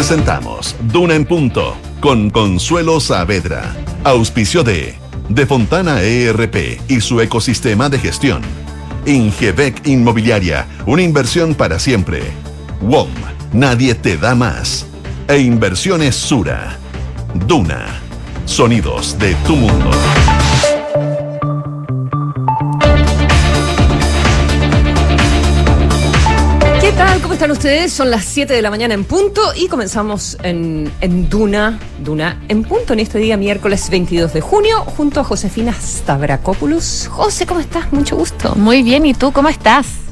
Presentamos Duna en Punto con Consuelo Saavedra. Auspicio de De Fontana ERP y su ecosistema de gestión. Ingebec Inmobiliaria, una inversión para siempre. WOM, nadie te da más. E Inversiones Sura. Duna, sonidos de tu mundo. Están ustedes? Son las 7 de la mañana en punto y comenzamos en, Duna, Duna en punto en este día miércoles 22 de junio junto a Josefina Stavrakopoulos. José, ¿cómo estás? Mucho gusto. Muy bien, ¿y tú cómo estás?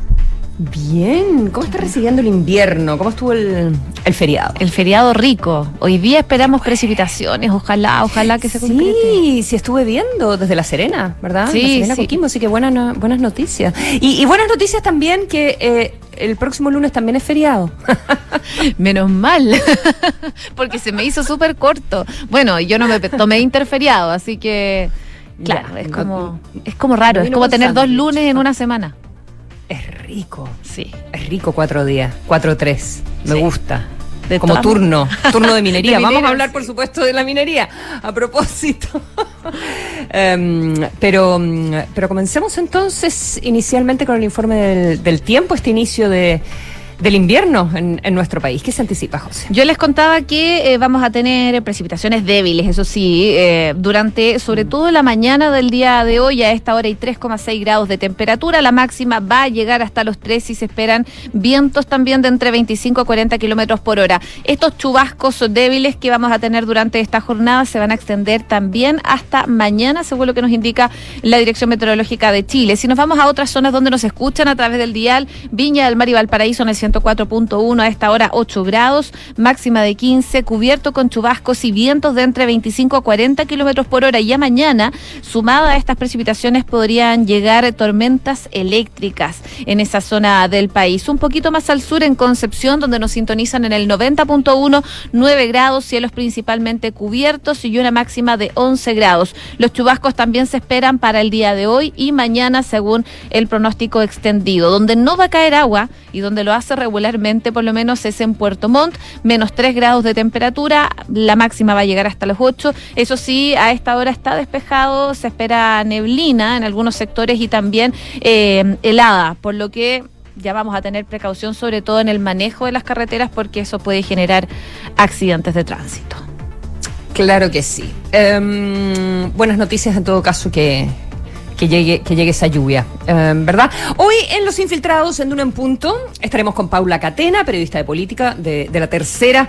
Bien, ¿cómo está recibiendo el invierno? ¿Cómo estuvo el, el feriado? El feriado rico. Hoy día esperamos precipitaciones, ojalá, ojalá que se concrete. Sí, sí estuve viendo desde La Serena, ¿verdad? Sí, La Serena sí. Coquimbo, así que buenas, no- buenas noticias. Y, y buenas noticias también que eh, el próximo lunes también es feriado. Menos mal, porque se me hizo súper corto. Bueno, yo no me tomé interferiado, así que claro, Ya, es no- como es como raro, es como tener dos lunes en una semana. Es rico. Sí. Es rico cuatro días, cuatro tres. Me Sí. gusta. De Como turno, turno de minería. De Vamos a hablar, sí. por supuesto, de la minería. A propósito. Em, pero, mm, pero comencemos entonces inicialmente con el informe del, del tiempo, este inicio de, del invierno en, en nuestro país. ¿Qué se anticipa, José? Yo les contaba que eh, vamos a tener precipitaciones débiles, eso sí, eh, durante sobre todo la mañana del día de hoy, a esta hora hay 3,6 grados de temperatura, la máxima va a llegar hasta los 3 y se esperan vientos también de entre 25 a 40 kilómetros por hora. Estos chubascos débiles que vamos a tener durante esta jornada se van a extender también hasta mañana, según lo que nos indica la Dirección Meteorológica de Chile. Si nos vamos a otras zonas donde nos escuchan a través del dial, Viña del Mar y Valparaíso en el 104.1 a esta hora 8 grados, máxima de 15, cubierto con chubascos y vientos de entre 25 a 40 kilómetros por hora. Ya mañana, sumada a estas precipitaciones, podrían llegar tormentas eléctricas en esa zona del país. Un poquito más al sur, en Concepción, donde nos sintonizan en el 90.1, 9 grados, cielos principalmente cubiertos y una máxima de 11 grados. Los chubascos también se esperan para el día de hoy y mañana, según el pronóstico extendido. Donde no va a caer agua y donde lo hace regularmente, por lo menos, es en Puerto Montt, menos 3 grados de temperatura, la máxima va a llegar hasta los 8. Eso sí, a esta hora está despejado, se espera neblina en algunos sectores y también eh, helada, por lo que ya vamos a tener precaución sobre todo en el manejo de las carreteras porque eso puede generar accidentes de tránsito. Claro que sí. Em, buenas noticias en todo caso que, que llegue, que llegue esa lluvia, em, ¿verdad? Hoy en Los Infiltrados, en Duna en Punto, estaremos con Paula Catena, periodista de política de, de la tercera.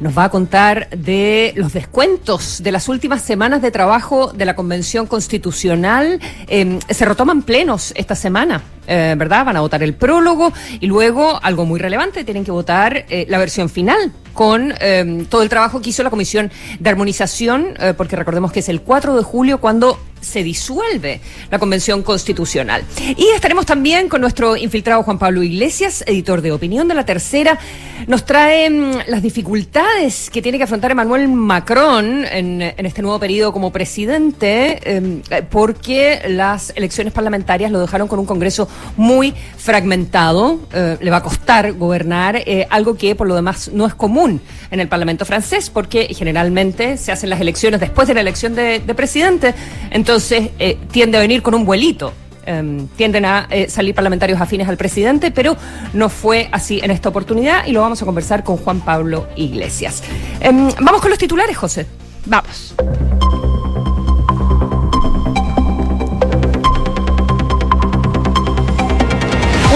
Nos va a contar de los descuentos de las últimas semanas de trabajo de la Convención Constitucional. Em, se retoman plenos esta semana. eh, ¿Verdad? Van a votar el prólogo y luego, algo muy relevante, tienen que votar eh, la versión final con eh, todo el trabajo que hizo la Comisión de Armonización, eh, porque recordemos que es el 4 de julio cuando se disuelve la Convención Constitucional. Y estaremos también con nuestro infiltrado Juan Pablo Iglesias, editor de Opinión de la Tercera. Nos trae mm, las dificultades que tiene que afrontar Emmanuel Macron en, este nuevo periodo como presidente, eh, porque las elecciones parlamentarias lo dejaron con un Congreso muy fragmentado. Eh, le va a costar gobernar, eh, algo que por lo demás no es común en el Parlamento francés, porque generalmente se hacen las elecciones después de la elección de, de presidente, entonces tiende a venir con un vuelito. Eh, tienden a eh, salir parlamentarios afines al presidente, pero no fue así en esta oportunidad y lo vamos a conversar con Juan Pablo Iglesias. Em, vamos con los titulares, José. Vamos.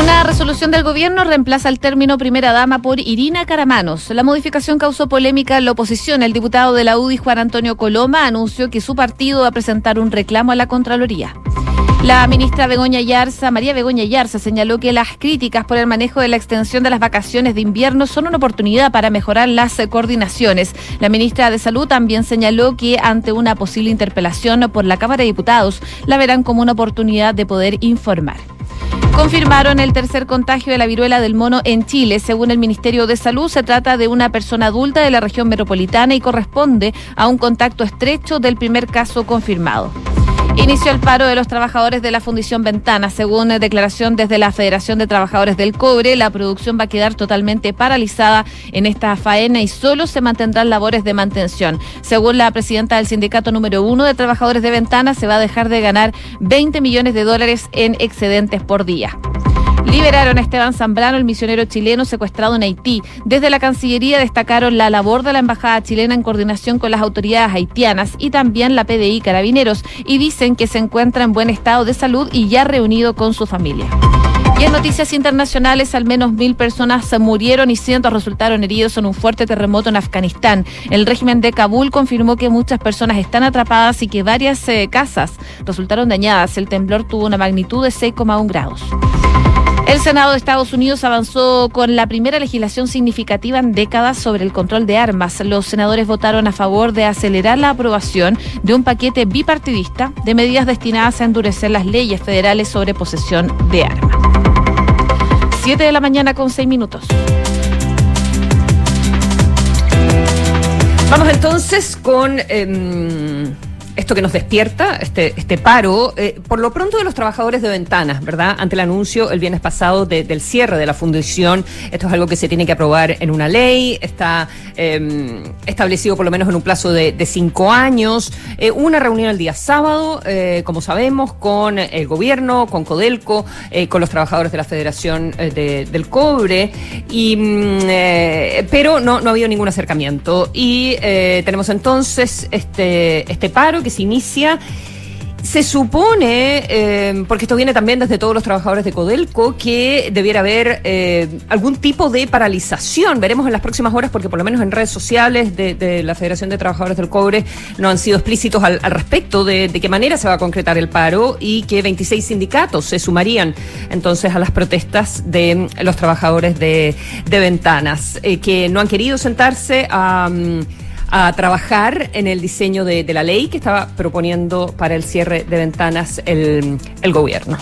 Una resolución del gobierno reemplaza el término primera dama por Irina Caramanos. La modificación causó polémica en la oposición. El diputado de la UDI, Juan Antonio Coloma, anunció que su partido va a presentar un reclamo a la Contraloría. La ministra Begoña Yarza, María Begoña Yarza, señaló que las críticas por el manejo de la extensión de las vacaciones de invierno son una oportunidad para mejorar las coordinaciones. La ministra de Salud también señaló que ante una posible interpelación por la Cámara de Diputados, la verán como una oportunidad de poder informar. Confirmaron el tercer contagio de la viruela del mono en Chile. Según el Ministerio de Salud, se trata de una persona adulta de la región metropolitana y corresponde a un contacto estrecho del primer caso confirmado. Inició el paro de los trabajadores de la Fundición Ventana. Según declaración desde la Federación de Trabajadores del Cobre, la producción va a quedar totalmente paralizada en esta faena y solo se mantendrán labores de mantención. Según la presidenta del sindicato número uno de trabajadores de Ventana, se va a dejar de ganar 20 millones de dólares en excedentes por día. Liberaron a Esteban Zambrano, el misionero chileno secuestrado en Haití. Desde la Cancillería destacaron la labor de la Embajada chilena en coordinación con las autoridades haitianas y también la PDI Carabineros y dicen que se encuentra en buen estado de salud y ya reunido con su familia. Y en noticias internacionales, al menos mil personas murieron y cientos resultaron heridos en un fuerte terremoto en Afganistán. El régimen de Kabul confirmó que muchas personas están atrapadas y que varias eh, casas resultaron dañadas. El temblor tuvo una magnitud de 6,1 grados. El Senado de Estados Unidos avanzó con la primera legislación significativa en décadas sobre el control de armas. Los senadores votaron a favor de acelerar la aprobación de un paquete bipartidista de medidas destinadas a endurecer las leyes federales sobre posesión de armas. Siete de la mañana con seis minutos. Vamos entonces con... em, esto que nos despierta, este, este paro, eh, por lo pronto de los trabajadores de ventanas, ¿verdad? Ante el anuncio el viernes pasado de- del cierre de la fundición, esto es algo que se tiene que aprobar en una ley, está eh, establecido por lo menos en un plazo de, cinco años. Eh, una reunión el día sábado, eh, como sabemos, con el gobierno, con Codelco, eh, con los trabajadores de la Federación de- del Cobre, y, mm, pero no, no ha habido ningún acercamiento. Y tenemos entonces este, este paro que se inicia. Se supone, eh, porque esto viene también desde todos los trabajadores de Codelco, que debiera haber eh, algún tipo de paralización. Veremos en las próximas horas, porque por lo menos en redes sociales de, la Federación de Trabajadores del Cobre no han sido explícitos al, respecto de, qué manera se va a concretar el paro y que 26 sindicatos se sumarían entonces a las protestas de los trabajadores de, de ventanas, eh, que no han querido sentarse a... mm, a trabajar en el diseño de, la ley que estaba proponiendo para el cierre de ventanas el, el gobierno.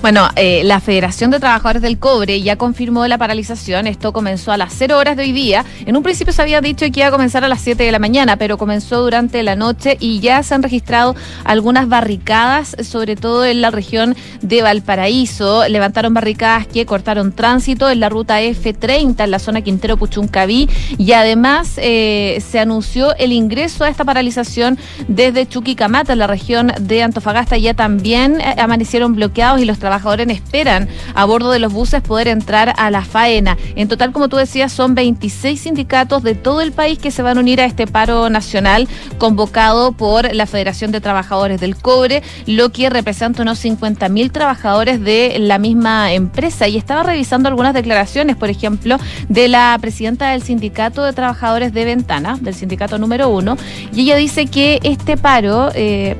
Bueno, eh, la Federación de Trabajadores del Cobre ya confirmó la paralización. Esto comenzó a las 0 horas de hoy día. En un principio se había dicho que iba a comenzar a las 7 de la mañana, pero comenzó durante la noche y ya se han registrado algunas barricadas, sobre todo en la región de Valparaíso. Levantaron barricadas que cortaron tránsito en la ruta F30 en la zona Quintero Puchuncaví y además eh, se anunció el ingreso a esta paralización desde Chuquicamata, en la región de Antofagasta. Ya también eh, amanecieron bloqueados y los trabajadores esperan a bordo de los buses poder entrar a la faena. En total, como tú decías, son 26 sindicatos de todo el país que se van a unir a este paro nacional convocado por la Federación de Trabajadores del Cobre, lo que representa unos 50 mil trabajadores de la misma empresa. Y estaba revisando algunas declaraciones, por ejemplo, de la presidenta del Sindicato de Trabajadores de Ventana, del sindicato número uno, y ella dice que este paro, eh,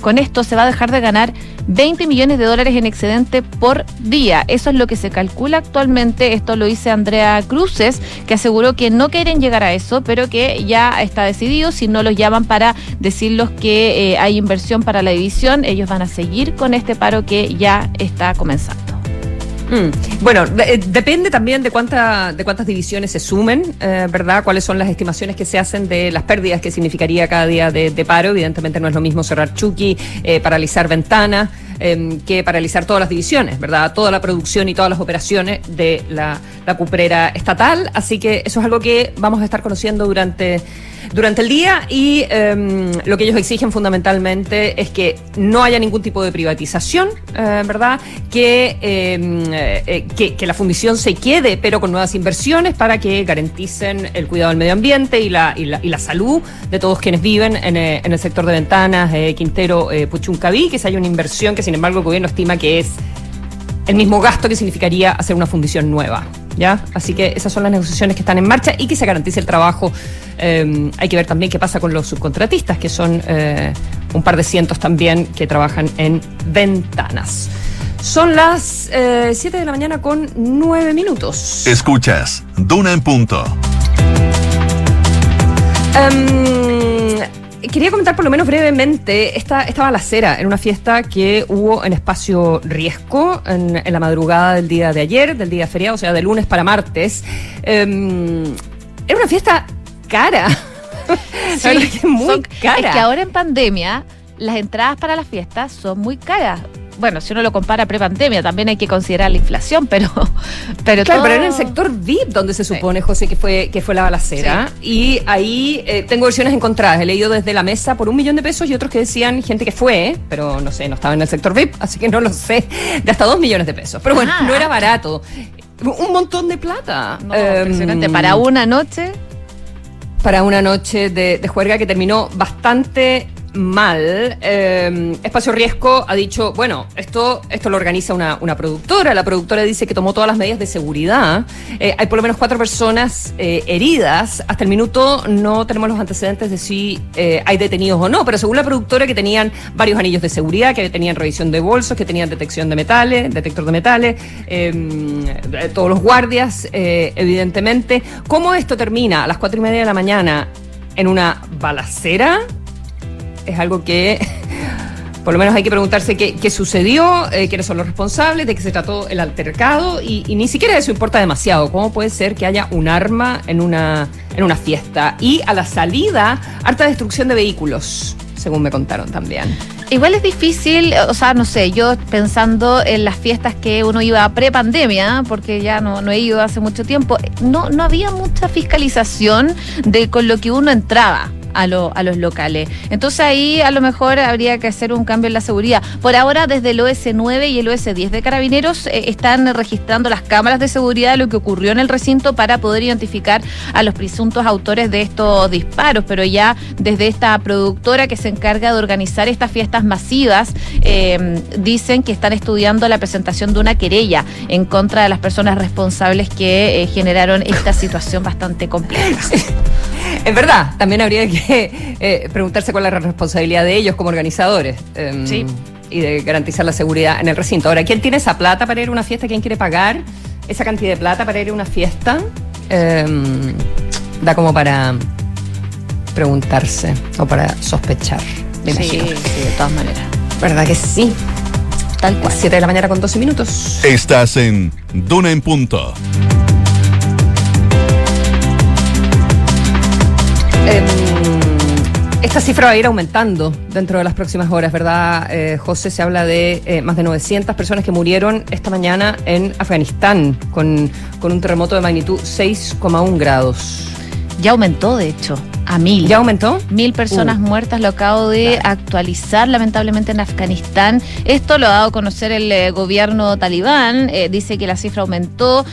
con esto se va a dejar de ganar 20 millones de dólares en excedente por día. Eso es lo que se calcula actualmente. Esto lo dice Andrea Cruces, que aseguró que no quieren llegar a eso, pero que ya está decidido. Si no los llaman para decirles que eh, hay inversión para la división, ellos van a seguir con este paro que ya está comenzando. Mm. Bueno, eh, depende también de, cuánta, de cuántas divisiones se sumen, eh, ¿verdad? Cuáles son las estimaciones que se hacen de las pérdidas que significaría cada día de, paro. Evidentemente no es lo mismo cerrar Chucky, eh, paralizar ventana, eh, que paralizar todas las divisiones, ¿verdad? Toda la producción y todas las operaciones de la, la cuprera estatal. Así que eso es algo que vamos a estar conociendo durante durante el día y em, lo que ellos exigen fundamentalmente es que no haya ningún tipo de privatización, eh, ¿verdad? Que, em, eh, eh, que, que la fundición se quede, pero con nuevas inversiones para que garanticen el cuidado del medio ambiente y la, y la, y la salud de todos quienes viven en, en el sector de ventanas, Quintero, Puchuncaví, que se haya una inversión que sin embargo el gobierno estima que es el mismo gasto que significaría hacer una fundición nueva. ¿Ya? Así que esas son las negociaciones que están en marcha y que se garantice el trabajo. Eh, hay que ver también qué pasa con los subcontratistas, que son eh, un par de cientos también que trabajan en ventanas. Son las 7 de la mañana con 9 minutos. Escuchas Duna en punto. Em, quería comentar por lo menos brevemente esta, esta balacera en una fiesta que hubo en espacio Riesco en, en la madrugada del día de ayer, del día feriado, o sea, de lunes para martes. Em, era una fiesta cara. La verdad que muy son- cara. Es que ahora en pandemia las entradas para las fiestas son muy caras bueno, si uno lo compara pre-pandemia, también hay que considerar la inflación, pero. pero claro, pero en el sector VIP, donde se supone, José, que fue, que fue la balacera. Y ahí eh, tengo versiones encontradas. He leído desde la mesa por un millón de pesos y otros que decían gente que fue, pero no sé, no estaba en el sector VIP, así que no lo sé, de hasta dos millones de pesos. Pero bueno, no era barato. Un montón de plata. impresionante. Para una noche para una noche de, de, juerga que terminó bastante mal. Eh, Espacio Riesgo ha dicho, bueno, esto, esto lo organiza una, productora. La productora dice que tomó todas las medidas de seguridad. Eh, hay por lo menos cuatro personas eh, heridas. Hasta el minuto no tenemos los antecedentes de si hay detenidos o no, pero según la productora que tenían varios anillos de seguridad, que tenían revisión de bolsos, que tenían detección de metales, detector de metales, todos los guardias, evidentemente. ¿Cómo esto termina a las cuatro y media de la mañana en una balacera? Es algo que por lo menos hay que preguntarse qué, sucedió, eh, quiénes son los responsables, de qué se trató el altercado y, ni siquiera eso importa demasiado. ¿Cómo puede ser que haya un arma en una, en una fiesta? Y a la salida, harta destrucción de vehículos, según me contaron también. Igual es difícil, o sea, no sé, yo pensando en las fiestas que uno iba pre-pandemia, porque ya no, no he ido hace mucho tiempo, no, no había mucha fiscalización de con lo que uno entraba a, los locales. Entonces ahí a lo mejor habría que hacer un cambio en la seguridad. Por ahora, desde el OS9 y el OS10 de Carabineros eh, están registrando las cámaras de seguridad de lo que ocurrió en el recinto para poder identificar a los presuntos autores de estos disparos. Pero ya desde esta productora que se encarga de organizar estas fiestas masivas, eh, dicen que están estudiando la presentación de una querella en contra de las personas responsables que eh, generaron esta situación bastante compleja. Es verdad, también habría que eh, preguntarse cuál es la responsabilidad de ellos como organizadores. Em, sí. Y de garantizar la seguridad en el recinto. Ahora, ¿quién tiene esa plata para ir a una fiesta? ¿Quién quiere pagar esa cantidad de plata para ir a una fiesta? Em, da como para preguntarse o para sospechar. sí, sí, de todas maneras. ¿Verdad que sí? Tal cual. 7 de la mañana con 12 minutos. Estás en Duna en Punto. Esta cifra va a ir aumentando dentro de las próximas horas, ¿verdad, eh, José? Se habla de eh, más de 900 personas que murieron esta mañana en Afganistán con, con un terremoto de magnitud 6,1 grados. Ya aumentó, de hecho, a mil. ¿Ya aumentó? Mil personas uh. muertas, lo acabo de actualizar lamentablemente en Afganistán. Esto lo ha dado a conocer el eh, gobierno talibán. dice que la cifra aumentó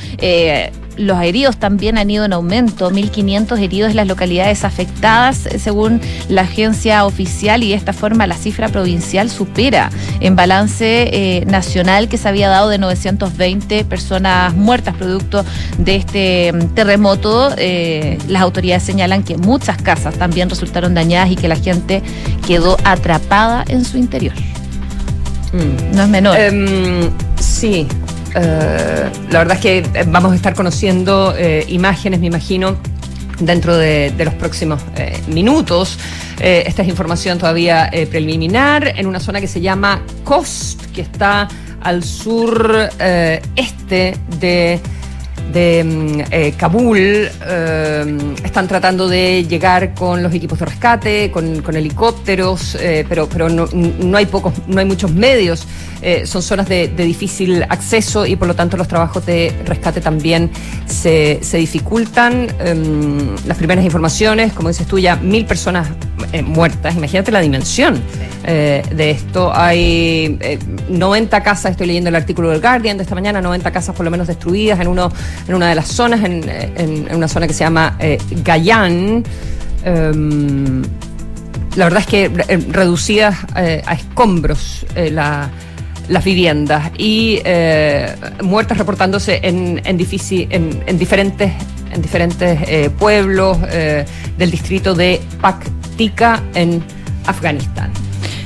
los heridos también han ido en aumento, 1.500 heridos en las localidades afectadas, eh, según la agencia oficial, y de esta forma la cifra provincial supera en balance eh, nacional que se había dado de 920 personas muertas producto de este mm, terremoto. Eh, las autoridades señalan que muchas casas también resultaron dañadas y que la gente quedó atrapada en su interior. Mm. No es menor. Em, sí, eh, la verdad es que eh, vamos a estar conociendo eh, imágenes, me imagino, dentro de, los próximos minutos. esta es información todavía preliminar en una zona que se llama Cost, que está al sur este de de mm, eh, Kabul eh, están tratando de llegar con los equipos de rescate, con, helicópteros, eh, pero, pero no, hay pocos, no hay muchos medios. son zonas de, difícil acceso y por lo tanto los trabajos de rescate también se, se dificultan. Em, las primeras informaciones, como dices tú, ya mil personas muertas. Imagínate la dimensión de esto. Hay 90 casas, estoy leyendo el artículo del Guardian de esta mañana, 90 casas por lo menos destruidas en uno en una de las zonas, en, una zona que se llama eh. Em, la verdad es que eh, reducidas eh, a escombros las viviendas y muertas reportándose en, en, en diferentes, en diferentes pueblos del distrito de Paktika en Afganistán.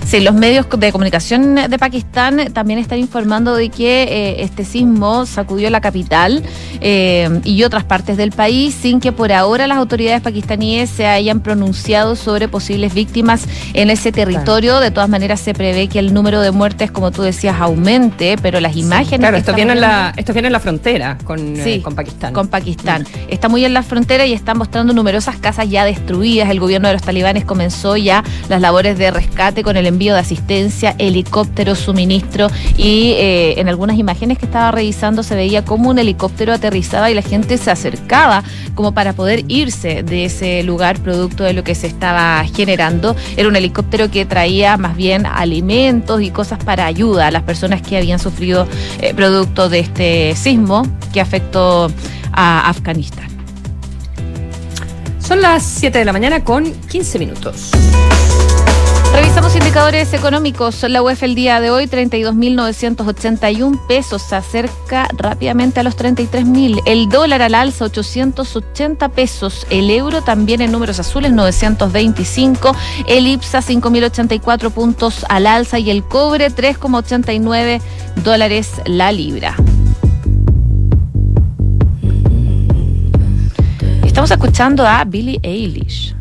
Sí, los medios de comunicación de Pakistán también están informando de que eh, este sismo sacudió la capital eh, y otras partes del país sin que por ahora las autoridades pakistaníes se hayan pronunciado sobre posibles víctimas en ese territorio. De todas maneras, se prevé que el número de muertes, como tú decías, aumente, pero las imágenes... claro, esto viene, en la, esto viene en la frontera con, eh, con Pakistán. Con Pakistán. Mm. Está muy en la frontera y está mostrando numerosas casas ya destruidas. El gobierno de los talibanes comenzó ya las labores de rescate con el envío envío de asistencia, helicópteros, suministro y eh, en algunas imágenes que estaba revisando se veía como un helicóptero aterrizaba y la gente se acercaba como para poder irse de ese lugar producto de lo que se estaba generando. Era un helicóptero que traía más bien alimentos y cosas para ayuda a las personas que habían sufrido eh, producto de este sismo que afectó a Afganistán. Son las 7 de la mañana con 15 minutos. Revisamos indicadores económicos. La UEF el día de hoy, 32.981 pesos, se acerca rápidamente a los 33.000. El dólar al alza, 880 pesos. El euro también en números azules, 925. El IPSA, 5.084 puntos al alza. Y el cobre, 3,89 dólares la libra. Estamos escuchando a Billie Eilish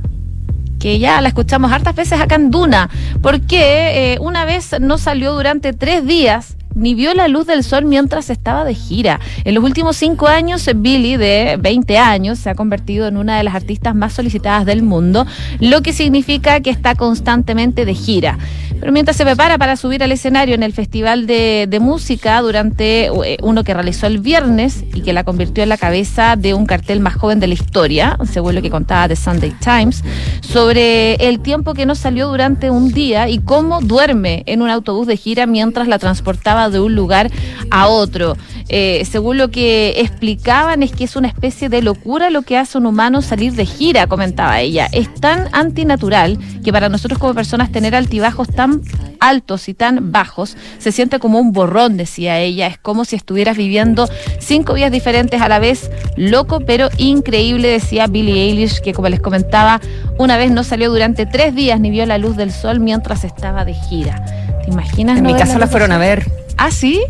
que ya la escuchamos hartas veces acá en Duna, porque eh, una vez no salió durante tres días ni vio la luz del sol mientras estaba de gira. En los últimos cinco años, Billy, de 20 años, se ha convertido en una de las artistas más solicitadas del mundo, lo que significa que está constantemente de gira. Pero mientras se prepara para subir al escenario en el Festival de, Música durante eh, uno que realizó el viernes y que la convirtió en la cabeza de un cartel más joven de la historia, según lo que contaba The Sunday Times, sobre el tiempo que no salió durante un día y cómo duerme en un autobús de gira mientras la transportaba de un lugar a otro. Eh, según lo que explicaban, es que es una especie de locura lo que hace un humano salir de gira, comentaba ella. Es tan antinatural que para nosotros como personas tener altibajos tan altos y tan bajos se siente como un borrón, decía ella. Es como si estuvieras viviendo cinco días diferentes a la vez. Loco, pero increíble, decía Billie Eilish, que como les comentaba, una vez no salió durante tres días ni vio la luz del sol mientras estaba de gira. ¿Te imaginas? En mi casa la fueron a ver. ¿Ah, sí?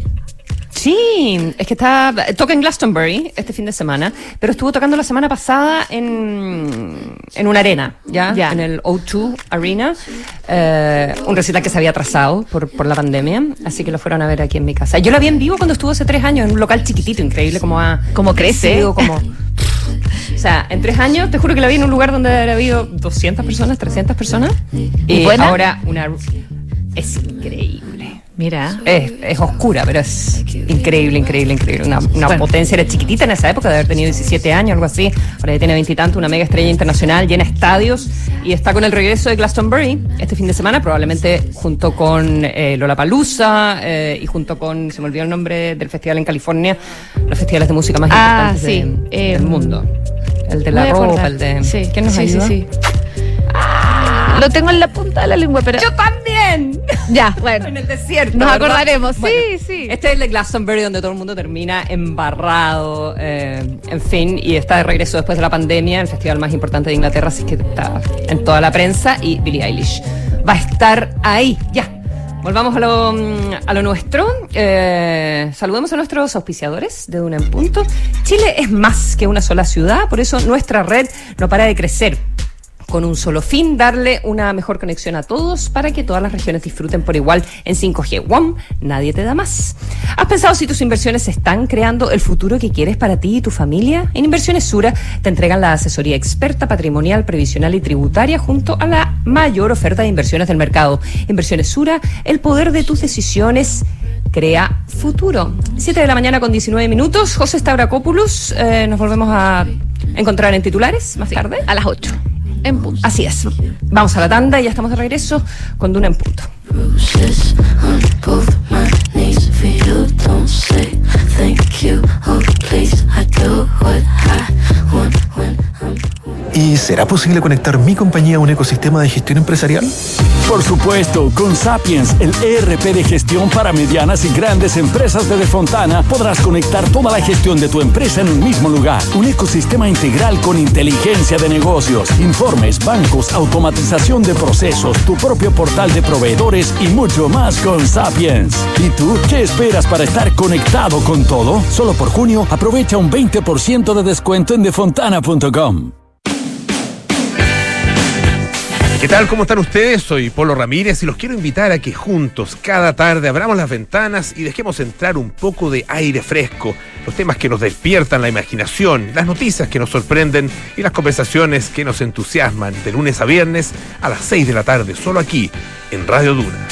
Sí, es que está, toca en Glastonbury este fin de semana, pero estuvo tocando la semana pasada en, en una arena, ¿ya? En el O2 Arena, eh, un recital que se había atrasado por, por la pandemia, así que lo fueron a ver aquí en mi casa. Yo la vi en vivo cuando estuvo hace tres años en un local chiquitito, increíble como ha... Como crece. Como, o sea, en tres años, te juro que la vi en un lugar donde había habido 200 personas, 300 personas. ¿Y, ahora una... Es increíble. Mira. Es, oscura, pero es increíble, increíble, increíble. Una, potencia, era chiquitita en esa época, de haber tenido 17 años, algo así. Ahora ya tiene veintitantos, una mega estrella internacional, llena estadios y está con el regreso de Glastonbury este fin de semana, probablemente junto con eh, Lollapalooza eh, y junto con, se me olvidó el nombre del festival en California, los festivales de música más ah, importantes del em, mundo. El de la ropa, el de. Sí, ¿Quién nos sí, Sí, sí. Lo tengo en la punta de la lengua, pero. ¡Yo también! Ya, bueno. en el desierto. Nos acordaremos, sí, sí. Este es el de Glastonbury, donde todo el mundo termina embarrado, eh, en fin, y está de regreso después de la pandemia, el festival más importante de Inglaterra, así que está en toda la prensa, y Billie Eilish va a estar ahí, ya. Volvamos a lo, a lo nuestro. Eh, saludemos a nuestros auspiciadores de Duna en Punto. Chile es más que una sola ciudad, por eso nuestra red no para de crecer con un solo fin, darle una mejor conexión a todos para que todas las regiones disfruten por igual en 5G. WOM, nadie te da más. ¿Has pensado si tus inversiones están creando el futuro que quieres para ti y tu familia? En Inversiones Sura te entregan la asesoría experta patrimonial, previsional y tributaria junto a la mayor oferta de inversiones del mercado. Inversiones Sura, el poder de tus decisiones crea futuro. 7 de la mañana con 19 minutos. José Stavrakopoulos, eh, nos volvemos a encontrar en titulares más tarde. A las 8 en punto. Así es. Vamos a la tanda y ya estamos de regreso con Duna en punto. ¿Y será posible conectar mi compañía a un ecosistema de gestión empresarial? Por supuesto, con Sapiens, el ERP de gestión para medianas y grandes empresas de Defontana, podrás conectar toda la gestión de tu empresa en un mismo lugar. Un ecosistema integral con inteligencia de negocios, informes, bancos, automatización de procesos, tu propio portal de proveedores y mucho más con Sapiens. ¿Y tú qué esperas para estar conectado con todo? Solo por junio aprovecha un 20% de descuento en defontana.com. ¿Qué tal? ¿Cómo están ustedes? Soy Polo Ramírez y los quiero invitar a que juntos, cada tarde, abramos las ventanas y dejemos entrar un poco de aire fresco, los temas que nos despiertan la imaginación, las noticias que nos sorprenden y las conversaciones que nos entusiasman de lunes a viernes a las 6 de la tarde, solo aquí, en Radio Duna.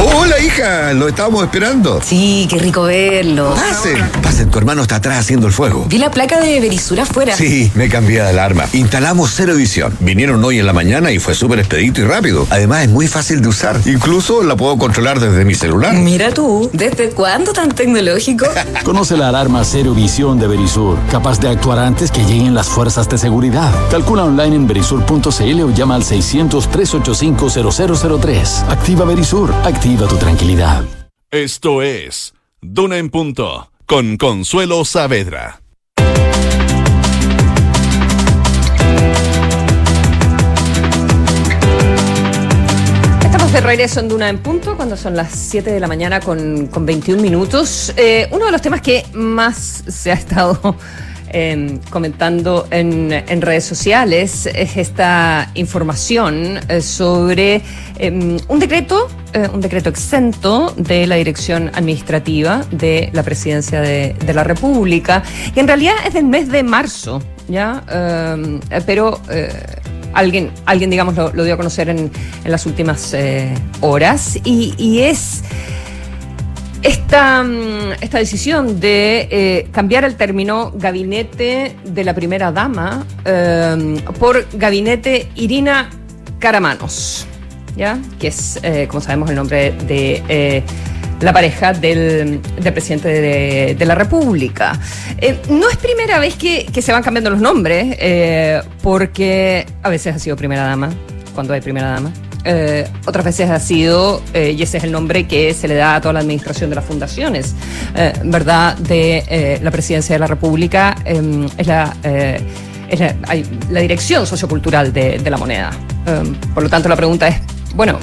Hola, hija, lo estábamos esperando. Sí, qué rico verlo. Pasen, pasen, tu hermano está atrás haciendo el fuego. Vi la placa de Berisur afuera. Sí, me cambié de alarma. Instalamos cero edición. Vinieron hoy en la mañana y fue súper expedito y rápido. Además, es muy fácil de usar. Incluso la puedo controlar desde mi celular. Mira tú, ¿desde cuándo tan tecnológico? Conoce la alarma Cero Visión de Verisur, capaz de actuar antes que lleguen las fuerzas de seguridad. Calcula online en verisur.cl o llama al 600-385-0003. Activa Verisur, activa tu tranquilidad. Esto es Duna en Punto con Consuelo Saavedra. Estamos de regreso en Duna en Punto cuando son las 7 de la mañana con, con 21 minutos. Eh, uno de los temas que más se ha estado eh, comentando en, redes sociales es esta información eh, sobre eh, un decreto, un decreto exento de la dirección administrativa de la presidencia de, la República, que en realidad es del mes de marzo, ¿ya? pero alguien, alguien digamos, lo, dio a conocer en, las últimas horas y es esta, esta decisión de eh, cambiar el término gabinete de la primera dama eh, por gabinete Irina Caramanos, ¿ya? que es, eh, como sabemos, el nombre de la pareja del, del presidente de, de, la República. no es primera vez que, que, se van cambiando los nombres, porque a veces ha sido primera dama, cuando hay primera dama. Eh, otras veces ha sido, eh, y ese es el nombre que se le da a toda la administración de las fundaciones, eh, ¿verdad?, de la presidencia de la República, es la, es la, hay, la, dirección sociocultural de, de la moneda. por lo tanto, la pregunta es, bueno,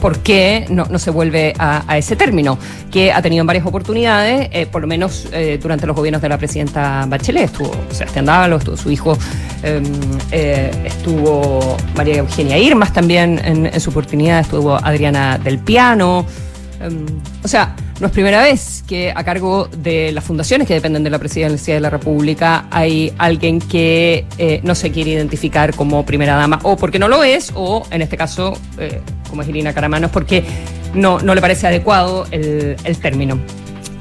¿por qué no, se vuelve a, ese término? Que ha tenido en varias oportunidades, eh, por lo menos eh, durante los gobiernos de la presidenta Bachelet. Estuvo Sebastián Dávalo, estuvo su hijo, eh, estuvo María Eugenia Irmas también en, en, su oportunidad, estuvo Adriana del Piano. o sea, no es primera vez que a cargo de las fundaciones que dependen de la presidencia de la República hay alguien que eh, no se quiere identificar como primera dama, o porque no lo es, o en este caso, eh, como es Irina Caramanos, porque no, no le parece adecuado el, el término.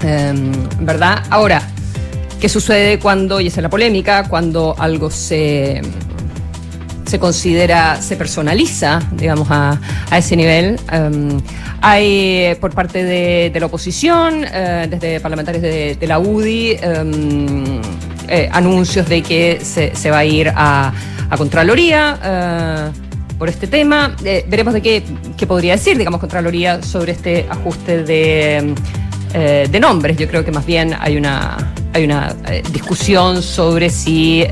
Eh, ¿Verdad? Ahora, ¿qué sucede cuando, y esa es la polémica, cuando algo se se considera, se personaliza, digamos, a, a ese nivel. Um, hay por parte de, la oposición, uh, desde parlamentarios de, la UDI, um, eh, anuncios de que se, va a ir a, a Contraloría. Por este tema, eh, veremos de qué, qué, podría decir, digamos, Contraloría sobre este ajuste de, eh, de nombres. Yo creo que más bien hay una, hay una eh, discusión sobre si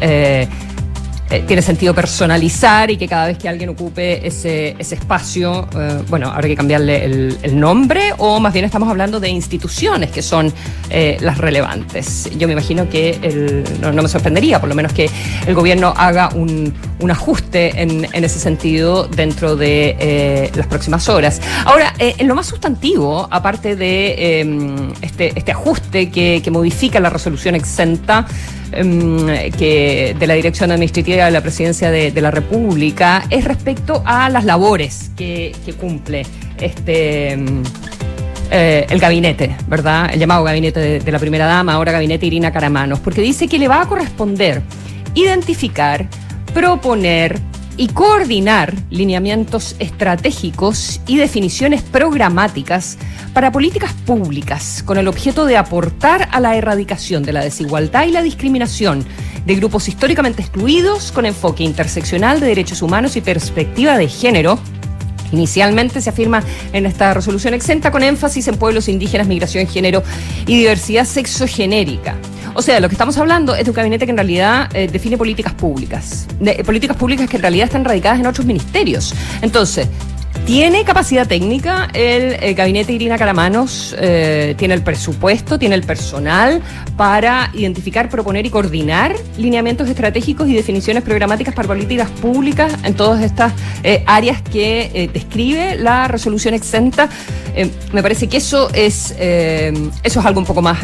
eh, tiene sentido personalizar y que cada vez que alguien ocupe ese, ese espacio, eh, bueno, habrá que cambiarle el, nombre o más bien estamos hablando de instituciones que son eh, las relevantes. Yo me imagino que no, me sorprendería, por lo menos que el gobierno haga un, un ajuste en, en, ese sentido dentro de las próximas horas. Ahora, en lo más sustantivo, aparte de em, este, este ajuste que, que modifica la resolución exenta, que de la dirección administrativa de la presidencia de, la República es respecto a las labores que, cumple este eh, el gabinete, ¿verdad? El llamado gabinete de, de, la primera dama, ahora gabinete Irina Caramanos, porque dice que le va a corresponder identificar, proponer, y coordinar lineamientos estratégicos y definiciones programáticas para políticas públicas con el objeto de aportar a la erradicación de la desigualdad y la discriminación de grupos históricamente excluidos con enfoque interseccional de derechos humanos y perspectiva de género Inicialmente se afirma en esta resolución exenta con énfasis en pueblos indígenas, migración, género y diversidad sexogenérica. O sea, lo que estamos hablando es de un gabinete que en realidad eh, define políticas públicas, de, políticas públicas que en realidad están radicadas en otros ministerios. Entonces, tiene capacidad técnica, el, gabinete Irina Caramanos eh, tiene el presupuesto, tiene el personal para identificar, proponer y coordinar lineamientos estratégicos y definiciones programáticas para políticas públicas en todas estas eh, áreas que eh, describe la resolución exenta. Me parece que eso es, eso es algo un poco más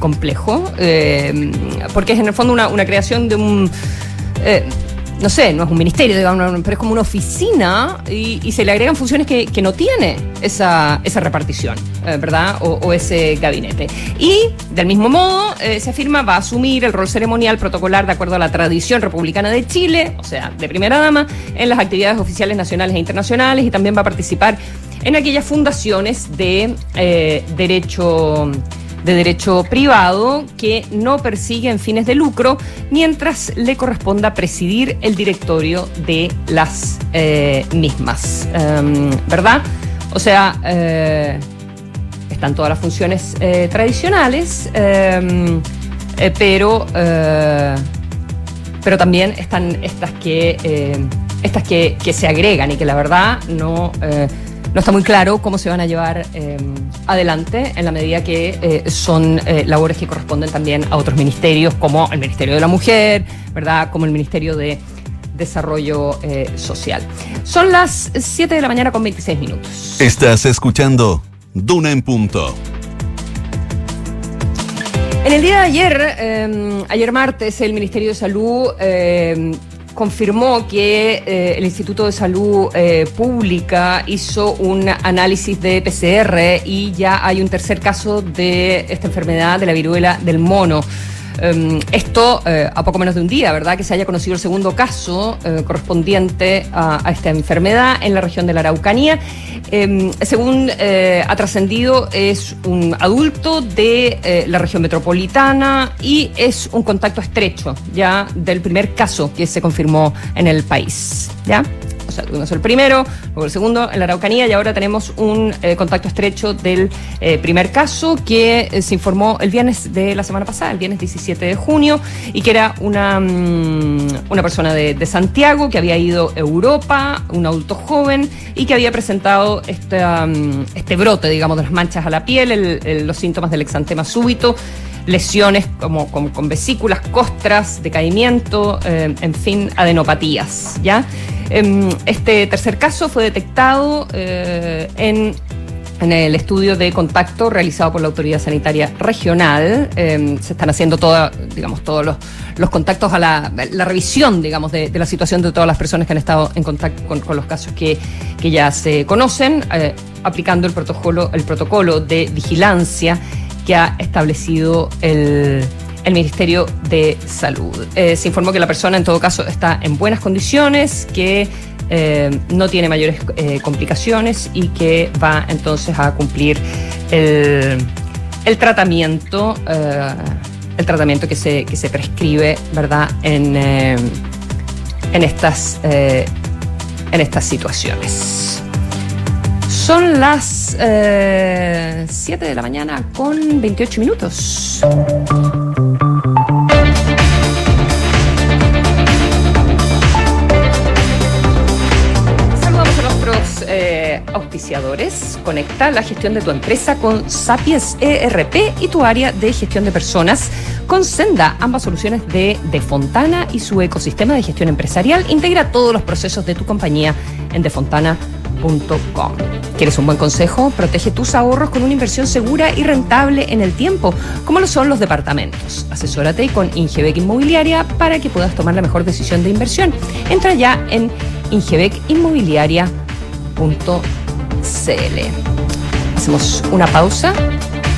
complejo, porque es en el fondo una, creación de un... no sé, no es un ministerio, digamos, pero es como una oficina y, y se le agregan funciones que, que no tiene esa, esa repartición, eh, ¿verdad? O, ese gabinete. Y, del mismo modo, eh, se afirma va a asumir el rol ceremonial protocolar de acuerdo a la tradición republicana de Chile, o sea, de primera dama, en las actividades oficiales nacionales e internacionales y también va a participar en aquellas fundaciones de eh, derecho de derecho privado que no persiguen fines de lucro mientras le corresponda presidir el directorio de las eh, mismas. Em, ¿Verdad? O sea, eh, están todas las funciones eh, tradicionales, em, pero, pero también están estas que, estas que, que se agregan y que la verdad no... no está muy claro cómo se van a llevar eh, adelante en la medida que eh, son eh, labores que corresponden también a otros ministerios, como el Ministerio de la Mujer, ¿verdad? Como el Ministerio de Desarrollo eh, Social. Son las 7 de la mañana con 26 minutos. Estás escuchando Duna en punto. En el día de ayer, eh, ayer martes, el Ministerio de Salud eh, confirmó que eh, el Instituto de Salud eh, Pública hizo un análisis de PCR y ya hay un tercer caso de esta enfermedad de la viruela del mono. Um, esto eh, a poco menos de un día, ¿verdad? Que se haya conocido el segundo caso eh, correspondiente a, esta enfermedad en la región de la Araucanía. Eh, según eh, ha trascendido, es un adulto de la región metropolitana y es un contacto estrecho ya del primer caso que se confirmó en el país. ¿Ya? Tuvimos el primero, luego el segundo en la Araucanía y ahora tenemos un eh, contacto estrecho del eh, primer caso que eh, se informó el viernes de la semana pasada, el viernes 17 de junio, y que era una, mm, una persona de, Santiago que había ido a Europa, un adulto joven, y que había presentado este, este brote, digamos, de las manchas a la piel, el, el, los síntomas del exantema súbito lesiones como, con vesículas, costras, decaimiento, eh, en fin, adenopatías, ¿ya? Este tercer caso fue detectado eh, en, en, el estudio de contacto realizado por la Autoridad Sanitaria Regional. Eh, se están haciendo digamos, todos los, los contactos a la, la revisión, digamos, de, la situación de todas las personas que han estado en contacto con, con los casos que, que, ya se conocen, eh, aplicando el protocolo, el protocolo de vigilancia que ha establecido el el Ministerio de Salud. Eh, se informó que la persona en todo caso está en buenas condiciones, que eh, no tiene mayores eh, complicaciones y que va entonces a cumplir el, el tratamiento, el tratamiento que se, que se prescribe, ¿verdad? En, en estas en estas situaciones. Son las eh, 7 de la mañana con 28 minutos. Saludamos a eh, auspiciadores. Conecta la gestión de tu empresa con Sapiens ERP y tu área de gestión de personas con Senda, ambas soluciones de, de Fontana y su ecosistema de gestión empresarial. Integra todos los procesos de tu compañía en defontana.com. ¿Quieres un buen consejo? Protege tus ahorros con una inversión segura y rentable en el tiempo, como lo son los departamentos. Asesórate con Ingebec Inmobiliaria para que puedas tomar la mejor decisión de inversión. Entra ya en ingebecinmobiliaria.cl. Hacemos una pausa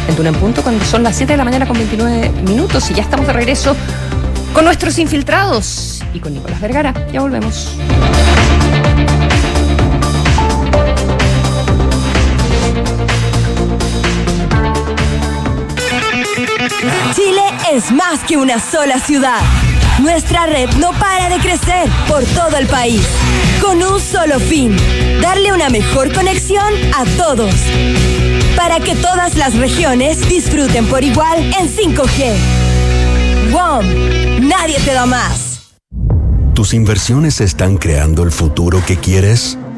en Tuna en Punto cuando son las 7 de la mañana con 29 minutos y ya estamos de regreso con nuestros infiltrados y con Nicolás Vergara. Ya volvemos. Chile es más que una sola ciudad. Nuestra red no para de crecer por todo el país, con un solo fin, darle una mejor conexión a todos, para que todas las regiones disfruten por igual en 5G. WOM, nadie te da más. ¿Tus inversiones están creando el futuro que quieres?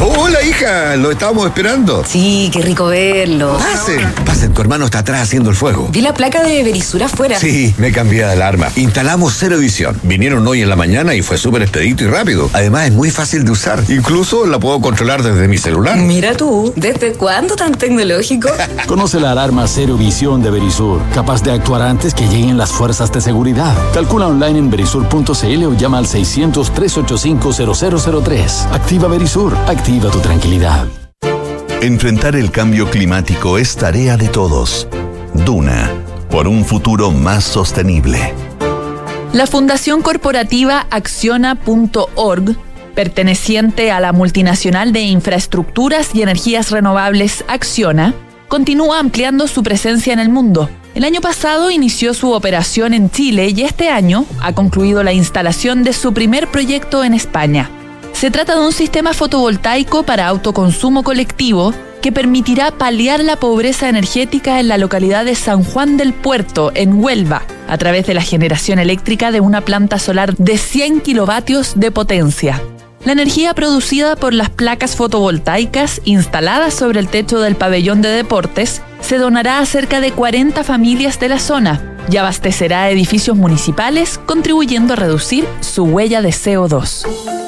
Hola, hija, lo estábamos esperando. Sí, qué rico verlo. Pasen, pasen, tu hermano está atrás haciendo el fuego. Vi la placa de Berisur afuera. Sí, me cambié de alarma. Instalamos cero visión. Vinieron hoy en la mañana y fue súper expedito y rápido. Además, es muy fácil de usar. Incluso la puedo controlar desde mi celular. Mira tú, ¿desde cuándo tan tecnológico? Conoce la alarma Cero Visión de Verisur, capaz de actuar antes que lleguen las fuerzas de seguridad. Calcula online en verisur.cl o llama al 600-385-0003. Activa Verisur, activa tu tranquilidad. Enfrentar el cambio climático es tarea de todos. Duna, por un futuro más sostenible. La Fundación Corporativa Acciona.org, perteneciente a la multinacional de infraestructuras y energías renovables Acciona, continúa ampliando su presencia en el mundo. El año pasado inició su operación en Chile y este año ha concluido la instalación de su primer proyecto en España. Se trata de un sistema fotovoltaico para autoconsumo colectivo que permitirá paliar la pobreza energética en la localidad de San Juan del Puerto, en Huelva, a través de la generación eléctrica de una planta solar de 100 kilovatios de potencia. La energía producida por las placas fotovoltaicas instaladas sobre el techo del pabellón de deportes se donará a cerca de 40 familias de la zona y abastecerá edificios municipales, contribuyendo a reducir su huella de CO2.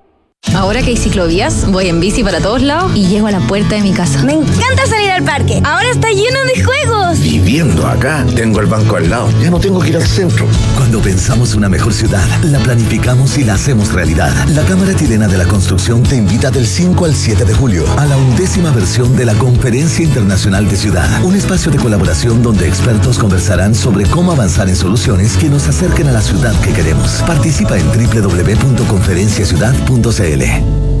Ahora que hay ciclovías, voy en bici para todos lados y llego a la puerta de mi casa. Me encanta salir al parque. Ahora está lleno de juegos. Viviendo acá, tengo el banco al lado. Ya no tengo que ir al centro. Cuando pensamos una mejor ciudad, la planificamos y la hacemos realidad. La Cámara Chilena de la Construcción te invita del 5 al 7 de julio a la undécima versión de la Conferencia Internacional de Ciudad. Un espacio de colaboración donde expertos conversarán sobre cómo avanzar en soluciones que nos acerquen a la ciudad que queremos. Participa en www.conferenciaciudad.cl. ले लें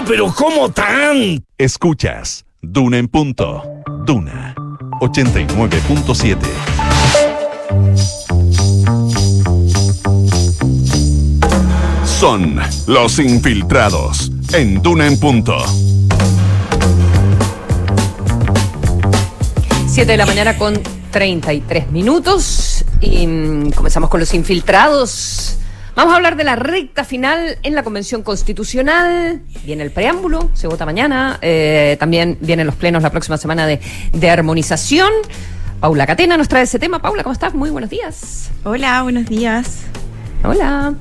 pero ¿cómo tan? Escuchas Duna en punto. Duna 89.7. Son los infiltrados en Duna en punto. 7 de la mañana con 33 minutos y mm, comenzamos con los infiltrados. Vamos a hablar de la recta final en la Convención Constitucional. Viene el preámbulo, se vota mañana. eh, también vienen los plenos la próxima semana de, de armonización. Paula Catena nos trae ese tema. Paula, ¿cómo estás? Muy buenos días. Hola, buenos días. Hola.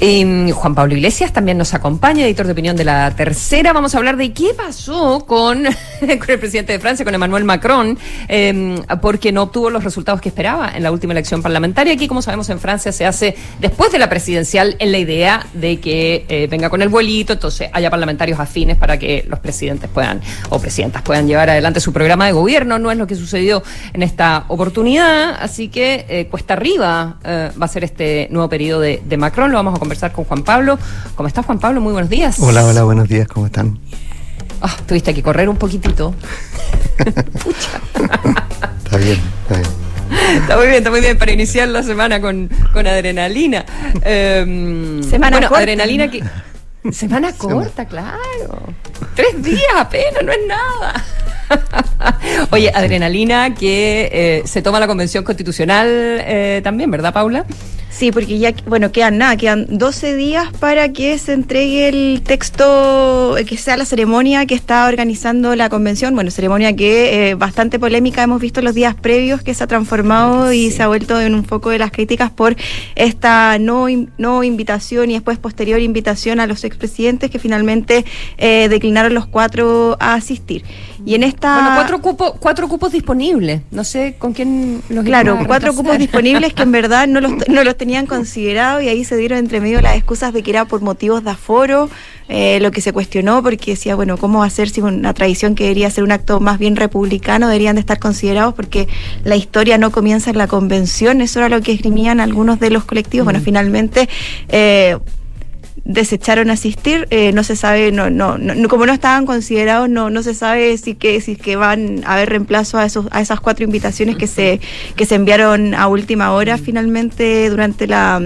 Eh, Juan Pablo Iglesias también nos acompaña, editor de opinión de la tercera. Vamos a hablar de qué pasó con, el presidente de Francia, con Emmanuel Macron, eh, porque no obtuvo los resultados que esperaba en la última elección parlamentaria. Aquí, como sabemos, en Francia se hace después de la presidencial en la idea de que eh, venga con el vuelito, entonces haya parlamentarios afines para que los presidentes puedan o presidentas puedan llevar adelante su programa de gobierno. No es lo que sucedió en esta oportunidad, así que eh, cuesta arriba eh, va a ser este nuevo periodo de, Macron. Lo vamos conversar con Juan Pablo. ¿Cómo estás, Juan Pablo? Muy buenos días. Hola, hola, buenos días, ¿cómo están? Ah, tuviste que correr un poquitito. Está bien, está bien. Está muy bien, está muy bien para iniciar la semana con, con adrenalina. Eh, Semana bueno, corta. adrenalina que. Semana corta, claro. Tres días apenas, no es nada. Oye, adrenalina que eh, se toma la convención constitucional eh, también, ¿verdad, Paula? Sí, porque ya, bueno, quedan nada, quedan 12 días para que se entregue el texto, eh, que sea la ceremonia que está organizando la convención. Bueno, ceremonia que eh, bastante polémica hemos visto los días previos, que se ha transformado y se ha vuelto en un foco de las críticas por esta no, no invitación y después posterior invitación a los expresidentes que finalmente eh, declinaron los cuatro a asistir. Y en esta... Bueno, cuatro cupos, cuatro cupos disponibles. No sé con quién los Claro, cuatro cupos disponibles que en verdad no los, no los tenían considerado y ahí se dieron entre medio las excusas de que era por motivos de aforo, eh, lo que se cuestionó porque decía, bueno, ¿cómo ser si una tradición que debería ser un acto más bien republicano deberían de estar considerados porque la historia no comienza en la convención? Eso era lo que esgrimían algunos de los colectivos. Bueno, finalmente... eh, desecharon asistir, eh, no se sabe, no, no, no, como no estaban considerados, no, no se sabe si que, si que van a haber reemplazo a esos, a esas cuatro invitaciones que se, que se enviaron a última hora finalmente durante la